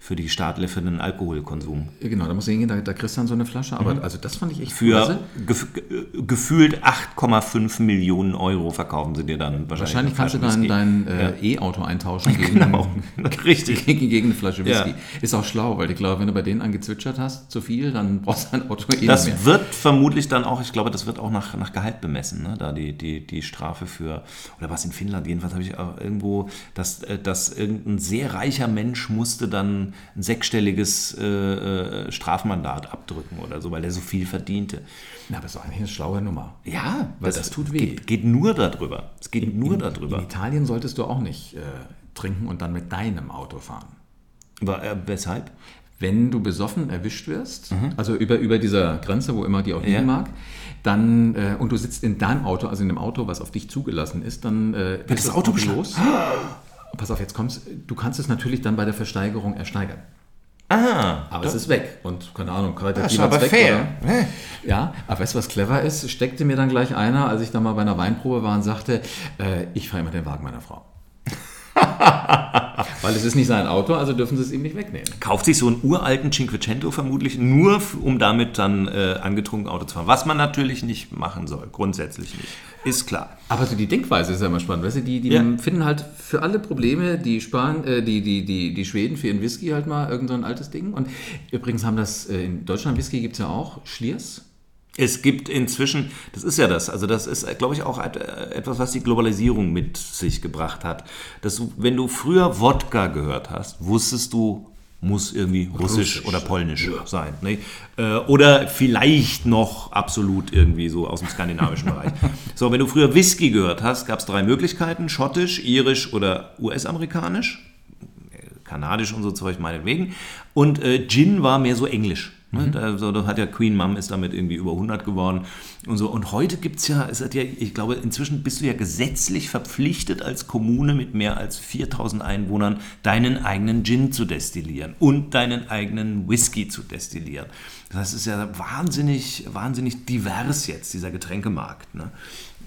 für die Stadler, für den Alkoholkonsum. Genau, da muss hingehen, da, da kriegst du dann so eine Flasche. Aber also das fand ich echt Für gef ge- gefühlt 8,5 Millionen Euro verkaufen sie dir dann wahrscheinlich. Wahrscheinlich kannst du Flasche dein, äh, E-Auto eintauschen gegen, Genau, richtig. gegen, gegen eine Flasche Whisky. Ja. Ist auch schlau, weil ich glaube, wenn du bei denen angezwitschert hast, zu viel, dann brauchst du ein Auto eh Das mehr. wird vermutlich dann auch, ich glaube, das wird auch nach, nach Gehalt bemessen, ne? da die, die, die Strafe für, oder was in Finnland, jedenfalls habe ich auch irgendwo, dass, äh, dass irgendein sehr reicher Mensch musste dann ein sechsstelliges äh, äh, Strafmandat abdrücken oder so, weil er so viel verdiente. Na, aber das ist doch eigentlich eine schlaue Nummer. Ja, Weil das tut weh. Geht, geht nur darüber. Es geht nur In darüber. Italien solltest du auch nicht äh, trinken und dann mit deinem Auto fahren. Aber, äh, weshalb? Wenn du besoffen erwischt wirst, also über, über dieser Grenze, wo immer die auch liegen Ja. mag, dann, äh, und du sitzt in deinem Auto, also in dem Auto, was auf dich zugelassen ist, dann äh, wird das Auto beschlagnahmt? los. Pass auf, jetzt kommst du kannst es natürlich dann bei der Versteigerung ersteigern. Ah, Aber es ist weg und keine Ahnung, qualitativ aber hat's weg, fair. oder? Ja, aber weißt du, was clever ist? Steckte mir dann gleich einer, als ich da mal bei einer Weinprobe war und sagte, äh, ich fahre immer den Wagen meiner Frau. Weil es ist nicht sein Auto, also dürfen sie es ihm nicht wegnehmen. kauft sich so einen uralten Cinquecento vermutlich nur, um damit dann äh, angetrunken Auto zu fahren. Was man natürlich nicht machen soll, grundsätzlich nicht. Ist klar. Aber so die Denkweise ist ja immer spannend. Weißt du, die, die Ja. finden halt für alle Probleme, die Span äh, die, die, die, die Schweden für ihren Whisky halt mal irgend so ein altes Ding. Und übrigens haben das, äh, in Deutschland Whisky gibt es ja auch, Schliers. Es gibt inzwischen, das ist ja das, also das ist, äh, glaube ich, auch et- etwas, was die Globalisierung mit sich gebracht hat. Dass du, wenn du früher Wodka gehört hast, wusstest du, muss irgendwie russisch, Russisch oder polnisch sein. Ne? Äh, Oder vielleicht noch absolut irgendwie so aus dem skandinavischen Bereich. So, wenn du früher Whisky gehört hast, gab es drei Möglichkeiten, schottisch, irisch oder US-amerikanisch. kanadisch und so Zeug meinetwegen. Und äh, Gin war mehr so englisch. Ne? Da, so, da hat ja Queen Mum ist damit irgendwie über 100 geworden und so. Und heute gibt es ja, es hat ja, ich glaube, inzwischen bist du ja gesetzlich verpflichtet als Kommune mit mehr als 4000 Einwohnern deinen eigenen Gin zu destillieren und deinen eigenen Whisky zu destillieren. Das heißt, es ist ja wahnsinnig, wahnsinnig divers jetzt, dieser Getränkemarkt. Ne?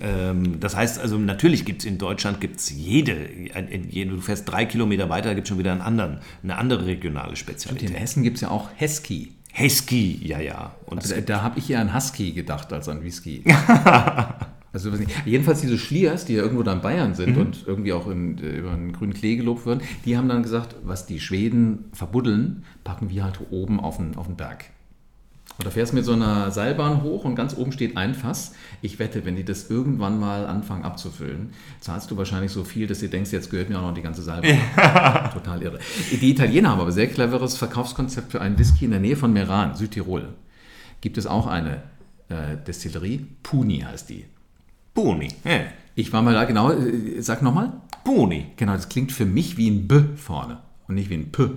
Ähm, Das heißt also, natürlich gibt es in Deutschland gibt's jede, in, in, du fährst drei Kilometer weiter, gibt es schon wieder einen anderen, eine andere regionale In Spezialität. Hessen gibt es ja auch Hesky. Hesky, ja, ja. Und Da, da habe ich eher an Husky gedacht als an Whisky. also. Jedenfalls diese Schliers, die ja irgendwo da in Bayern sind und irgendwie auch in, äh, über einen grünen Klee gelobt werden, die haben dann gesagt, was die Schweden verbuddeln, packen wir halt oben auf den, auf den Berg. Und da fährst du mit so einer Seilbahn hoch und ganz oben steht ein Fass. Ich wette, wenn die das irgendwann mal anfangen abzufüllen, zahlst du wahrscheinlich so viel, dass du denkst, jetzt gehört mir auch noch die ganze Seilbahn. Total irre. Die Italiener haben aber sehr cleveres Verkaufskonzept für einen Whisky in der Nähe von Meran, Südtirol. Gibt es auch eine äh, Destillerie, Puni heißt die. Boni. Ja. Ich war mal da, genau, äh, sag nochmal. Boni. Genau, das klingt für mich wie ein B vorne und nicht wie ein P.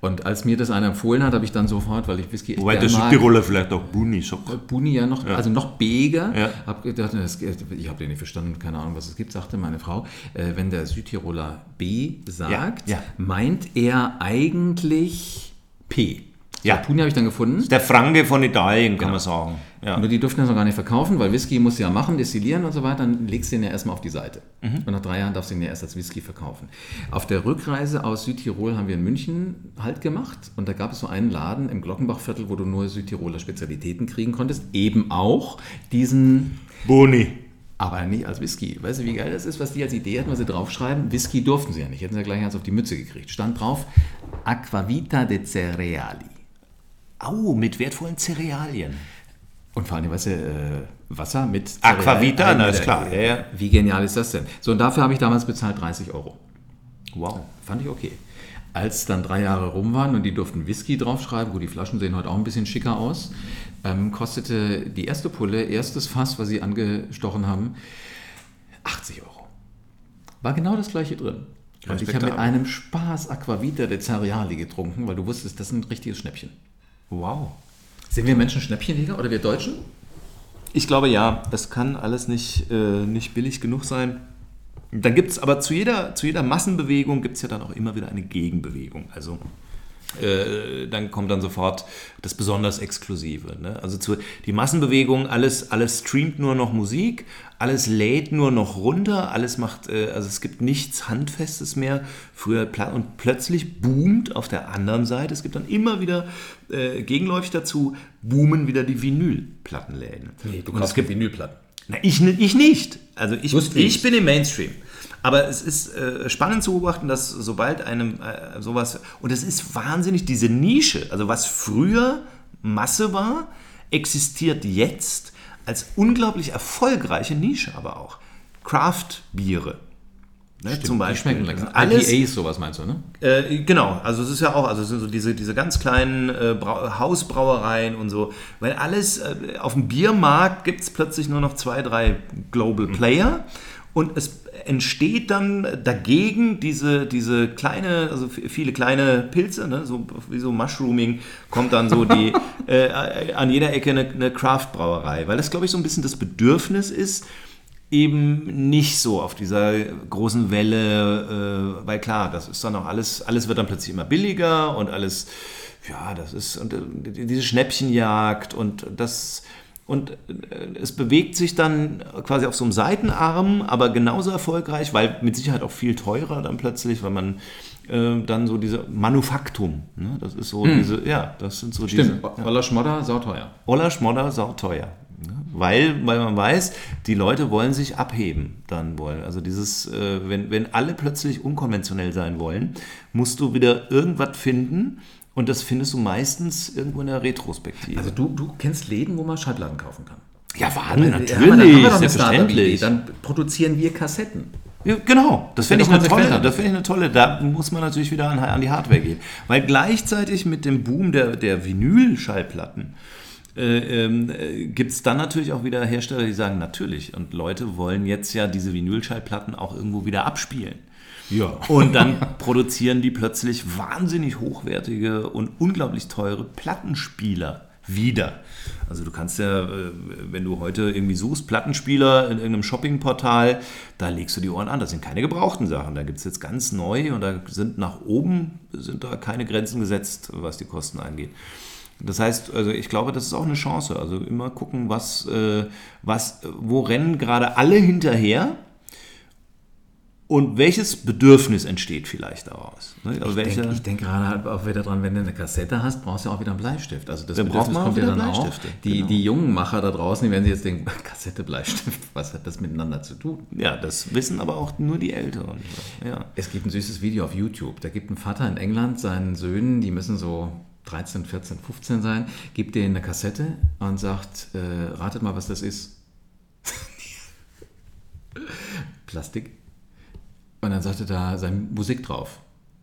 Und als mir das einer empfohlen hat, habe ich dann sofort, weil ich Whisky echt Wobei der Südtiroler vielleicht auch Boni sagt. Buni ja noch, also noch beger. Ja. Hab gedacht, das, ich habe den nicht verstanden, keine Ahnung, was es gibt, sagte meine Frau. Äh, wenn der Südtiroler B sagt, Ja, ja. meint er eigentlich P. Ja. So, Puni habe ich dann gefunden. Der Franke von Italien, kann man sagen. Ja. Nur die durften das noch gar nicht verkaufen, weil Whisky musst du ja machen, destillieren und so weiter, dann legst du den ja erstmal auf die Seite. Mhm. Und nach drei Jahren darfst du ihn ja erst als Whisky verkaufen. Auf der Rückreise aus Südtirol haben wir in München Halt gemacht und da gab es so einen Laden im Glockenbachviertel, wo du nur Südtiroler Spezialitäten kriegen konntest. Eben auch diesen Boni. aber nicht als Whisky. Weißt du, wie geil das ist, was die als Idee hatten, was sie draufschreiben? Whisky durften sie ja nicht. Hätten sie ja gleich eins auf die Mütze gekriegt. Stand drauf, Aquavita de Cereali. Au, mit wertvollen Cerealien. Und vor allem, weißt du, äh, Wasser mit Aquavita, na, ist klar. Ja, ja. Wie genial ist das denn? So, und dafür habe ich damals bezahlt 30 Euro. Wow. Fand ich okay. Als dann drei Jahre rum waren und die durften Whisky draufschreiben, gut, die Flaschen sehen heute auch ein bisschen schicker aus, ähm, kostete die erste Pulle, erstes Fass, was sie angestochen haben, 80 Euro. War genau das gleiche drin. Und ich habe mit einem Spaß Aquavita de Cereali getrunken, weil du wusstest, das ist ein richtiges Schnäppchen. Wow. Sind wir Menschen Schnäppchenjäger oder wir Deutschen? Ich glaube ja, das kann alles nicht, äh, nicht billig genug sein. Dann gibt es aber zu jeder, zu jeder Massenbewegung gibt es ja dann auch immer wieder eine Gegenbewegung. Also äh, dann kommt dann sofort das besonders Exklusive. Ne? Also zu, die Massenbewegung, alles, alles streamt nur noch Musik, alles lädt nur noch runter, alles macht, äh, also es gibt nichts Handfestes mehr. Früher und plötzlich boomt auf der anderen Seite, es gibt dann immer wieder äh, gegenläufig dazu, boomen wieder die Vinylplattenläden. Nee, du kaufst Vinylplatten. Na, ich, ich nicht. Also ich, ich bin im Mainstream. Aber es ist äh, spannend zu beobachten, dass sobald einem äh, sowas, und es ist wahnsinnig, diese Nische, also was früher Masse war, existiert jetzt als unglaublich erfolgreiche Nische aber auch. Craft-Biere. Ne, Stimmt, zum Beispiel. Die schmecken lecker. Alles, IPAs, sowas meinst du, ne? Äh, genau, also es ist ja auch, also es sind so diese, diese ganz kleinen äh, Hausbrauereien und so, weil alles, äh, auf dem Biermarkt gibt es plötzlich nur noch zwei, drei Global Player und es entsteht dann dagegen diese, diese kleine, also viele kleine Pilze, ne, so wie so Mushrooming, kommt dann so die äh, an jeder Ecke eine, eine Craft-Brauerei, weil das, glaube ich, so ein bisschen das Bedürfnis ist, eben nicht so auf dieser großen Welle, äh, weil klar, das ist dann auch alles, alles wird dann plötzlich immer billiger und alles, ja, das ist, und äh, diese Schnäppchenjagd und das und äh, es bewegt sich dann quasi auf so einem Seitenarm, aber genauso erfolgreich, weil mit Sicherheit auch viel teurer dann plötzlich, weil man äh, dann so diese Manufaktum, ne? das ist so hm. diese, ja, das sind so Stimmt. diese... Oller Schmodder, sauteuer. Oller Schmodder, sauteuer. Ne? Weil, weil man weiß, die Leute wollen sich abheben dann wollen. Also dieses, äh, wenn, wenn alle plötzlich unkonventionell sein wollen, musst du wieder irgendwas finden, und das findest du meistens irgendwo in der Retrospektive. Also du, du kennst Läden, wo man Schallplatten kaufen kann. Ja, Wahnsinn, natürlich, ja, selbstverständlich. Dann produzieren wir Kassetten. Ja, genau, das finde ich, eine tolle, das find ich eine tolle. Da muss man natürlich wieder an, an die Hardware gehen. Weil gleichzeitig mit dem Boom der, der Vinyl-Schallplatten äh, äh, gibt es dann natürlich auch wieder Hersteller, die sagen, natürlich. Und Leute wollen jetzt ja diese Vinylschallplatten auch irgendwo wieder abspielen. Ja. Und dann produzieren die plötzlich wahnsinnig hochwertige und unglaublich teure Plattenspieler wieder. Also du kannst ja, äh, wenn du heute irgendwie suchst, Plattenspieler in irgendeinem Shoppingportal, da legst du die Ohren an. Das sind keine gebrauchten Sachen. Da gibt es jetzt ganz neu und da sind nach oben sind da keine Grenzen gesetzt, was die Kosten angeht. Das heißt, also ich glaube, das ist auch eine Chance. Also immer gucken, was, äh, was, wo rennen gerade alle hinterher und welches Bedürfnis entsteht vielleicht daraus? Ne? Also ich denke denk gerade halt auch wieder dran, wenn du eine Kassette hast, brauchst du ja auch wieder einen Bleistift. Also das dann Bedürfnis kommt ja dann auch. Die, genau. die jungen Macher da draußen, die werden sich jetzt denken, Kassette, Bleistift, was hat das miteinander zu tun? Ja, das wissen aber auch nur die Älteren. Ja. Es gibt ein süßes Video auf YouTube. Da gibt ein Vater in England seinen Söhnen, die müssen so 13, 14, 15 sein, gibt denen eine Kassette und sagt, äh, ratet mal, was das ist. Plastik. Und dann sagte da seine Musik drauf.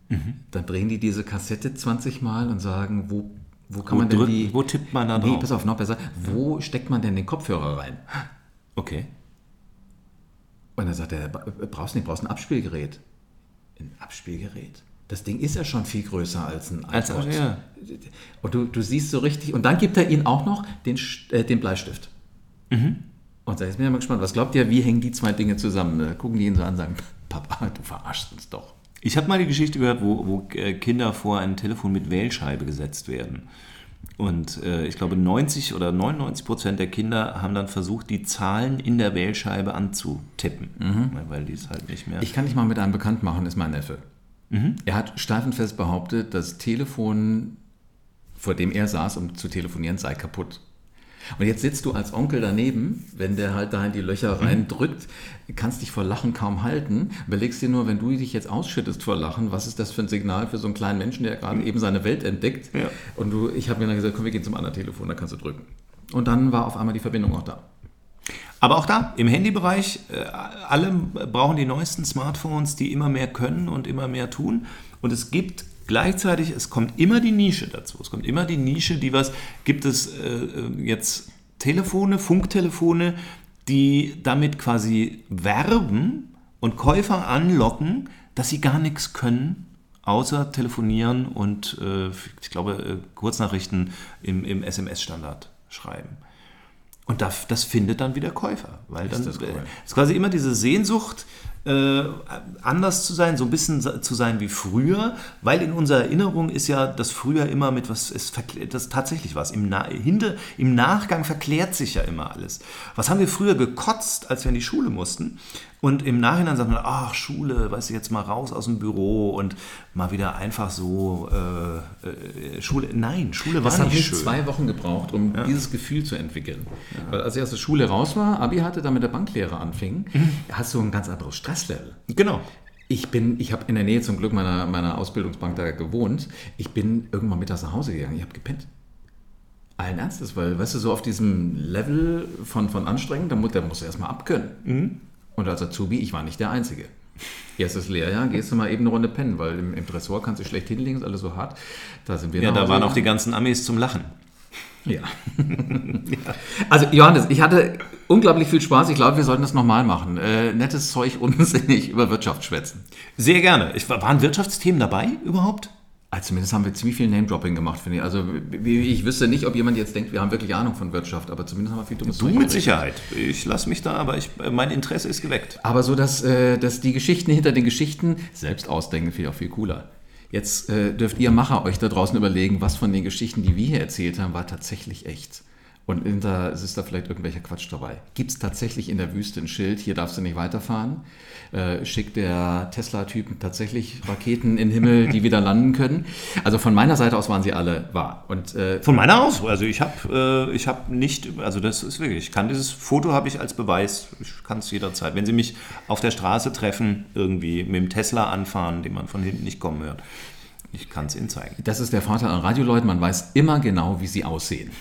Mhm. Dann drehen die diese Kassette 20 Mal und sagen, wo, wo kann wo man denn drück, die. Wo tippt man da drauf? Nee, pass auf, noch besser. Wo steckt man denn den Kopfhörer rein? Okay. Und dann sagt er, brauchst du nicht, brauchst ein Abspielgerät. Ein Abspielgerät? Das Ding ist ja schon viel größer als ein als, iPod. Ja. Und du, du siehst so richtig, und dann gibt er ihnen auch noch den, äh, den Bleistift. Mhm. Und da ist mir mal gespannt, was glaubt ihr, wie hängen die zwei Dinge zusammen? Da gucken die ihn so an und sagen, Papa, du verarschst uns doch. Ich habe mal die Geschichte gehört, wo, wo äh, Kinder vor ein Telefon mit Wählscheibe gesetzt werden. Und äh, ich glaube, 90 oder 99 Prozent der Kinder haben dann versucht, die Zahlen in der Wählscheibe anzutippen, mhm. weil die es halt nicht mehr. Ich kann dich mal mit einem bekannt machen, ist mein Neffe. Mhm. Er hat steif und fest behauptet, das Telefon, vor dem er saß, um zu telefonieren, sei kaputt. Und jetzt sitzt du als Onkel daneben, wenn der halt da in die Löcher mhm. reindrückt, kannst dich vor Lachen kaum halten. Überlegst dir nur, wenn du dich jetzt ausschüttest vor Lachen, was ist das für ein Signal für so einen kleinen Menschen, der gerade mhm. eben seine Welt entdeckt? Ja. Und du, ich habe mir dann gesagt, komm, wir gehen zum anderen Telefon, da kannst du drücken. Und dann war auf einmal die Verbindung auch da. Aber auch da, im Handybereich, äh, alle brauchen die neuesten Smartphones, die immer mehr können und immer mehr tun. Und es gibt Gleichzeitig, es kommt immer die Nische dazu. Es kommt immer die Nische, die was, gibt es äh, äh, jetzt Telefone, Funktelefone, die damit quasi werben und Käufer anlocken, dass sie gar nichts können, außer telefonieren und äh, ich glaube äh, Kurznachrichten im, im SMS-Standard schreiben. Und das, das, findet dann wieder Käufer, weil dann ist, das cool. ist quasi immer diese Sehnsucht, äh, anders zu sein, so ein bisschen zu sein wie früher, weil in unserer Erinnerung ist ja das früher immer mit was, ist das tatsächlich was. Im, Na hinter, Im Nachgang verklärt sich ja immer alles. Was haben wir früher gekotzt, als wir in die Schule mussten? Und im Nachhinein sagt man, ach, Schule, weißt du, jetzt mal raus aus dem Büro und mal wieder einfach so äh, äh, Schule. Nein, Schule war das nicht schön. schön. zwei Wochen gebraucht, um ja. dieses Gefühl zu entwickeln. Ja. Weil als ich aus der Schule raus war, Abi hatte, dann mit der Banklehre anfing, mhm. hast du ein ganz anderes Stresslevel. Genau. Ich bin, ich habe in der Nähe zum Glück meiner, meiner Ausbildungsbank da gewohnt. Ich bin irgendwann mittags nach Hause gegangen. Ich habe gepennt. Allen Ernstes, weil, weißt du, so auf diesem Level von, von anstrengend, da muss, da musst du erstmal abkönnen. Mhm. Und als Azubi, ich war nicht der Einzige. Erstes Lehrjahr, gehst du mal eben eine Runde pennen, weil im, im Dressor kannst du schlecht hinlegen, ist alles so hart. Da sind wir Ja, da waren auch die ganzen Amis zum Lachen. Ja. ja. Also Johannes, ich hatte unglaublich viel Spaß. Ich glaube, wir sollten das nochmal machen. Äh, nettes Zeug unsinnig über Wirtschaft schwätzen. Sehr gerne. Ich, waren Wirtschaftsthemen dabei überhaupt? Also zumindest haben wir ziemlich viel Name-Dropping gemacht, finde ich. Also ich wüsste nicht, ob jemand jetzt denkt, wir haben wirklich Ahnung von Wirtschaft, aber zumindest haben wir viel dummes Du mit Sicherheit. Ich lasse mich da, aber ich, mein Interesse ist geweckt. Aber so, dass, äh, dass die Geschichten hinter den Geschichten selbst ausdenken, finde ich auch viel cooler. Jetzt äh, dürft ihr Macher euch da draußen überlegen, was von den Geschichten, die wir hier erzählt haben, war tatsächlich echt. Und da, ist da vielleicht irgendwelcher Quatsch dabei. Gibt es tatsächlich in der Wüste ein Schild, hier darfst du nicht weiterfahren? Äh, schickt der Tesla-Typ tatsächlich Raketen in den Himmel, die wieder landen können? Also von meiner Seite aus waren sie alle wahr. Und, äh, von meiner aus? Also ich habe äh, hab nicht, also das ist wirklich, ich kann dieses Foto habe ich als Beweis, ich kann es jederzeit. Wenn Sie mich auf der Straße treffen, irgendwie mit dem Tesla anfahren, den man von hinten nicht kommen hört, ich kann es Ihnen zeigen. Das ist der Vorteil an Radioleuten, man weiß immer genau, wie sie aussehen.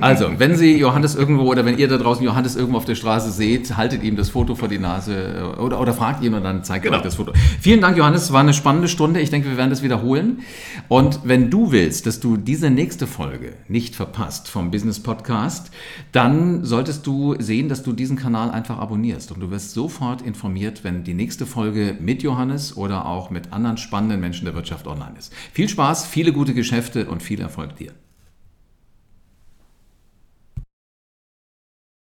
Also, wenn Sie Johannes irgendwo oder wenn ihr da draußen Johannes irgendwo auf der Straße seht, haltet ihm das Foto vor die Nase äh, oder, oder fragt ihn und dann zeigt genau. euch das Foto. Vielen Dank, Johannes. Es war eine spannende Stunde. Ich denke, wir werden das wiederholen. Und wenn du willst, dass du diese nächste Folge nicht verpasst vom Business Podcast, dann solltest du sehen, dass du diesen Kanal einfach abonnierst. Und du wirst sofort informiert, wenn die nächste Folge mit Johannes oder auch mit anderen spannenden Menschen der Wirtschaft online ist. Viel Spaß, viele gute Geschäfte und viel Erfolg dir.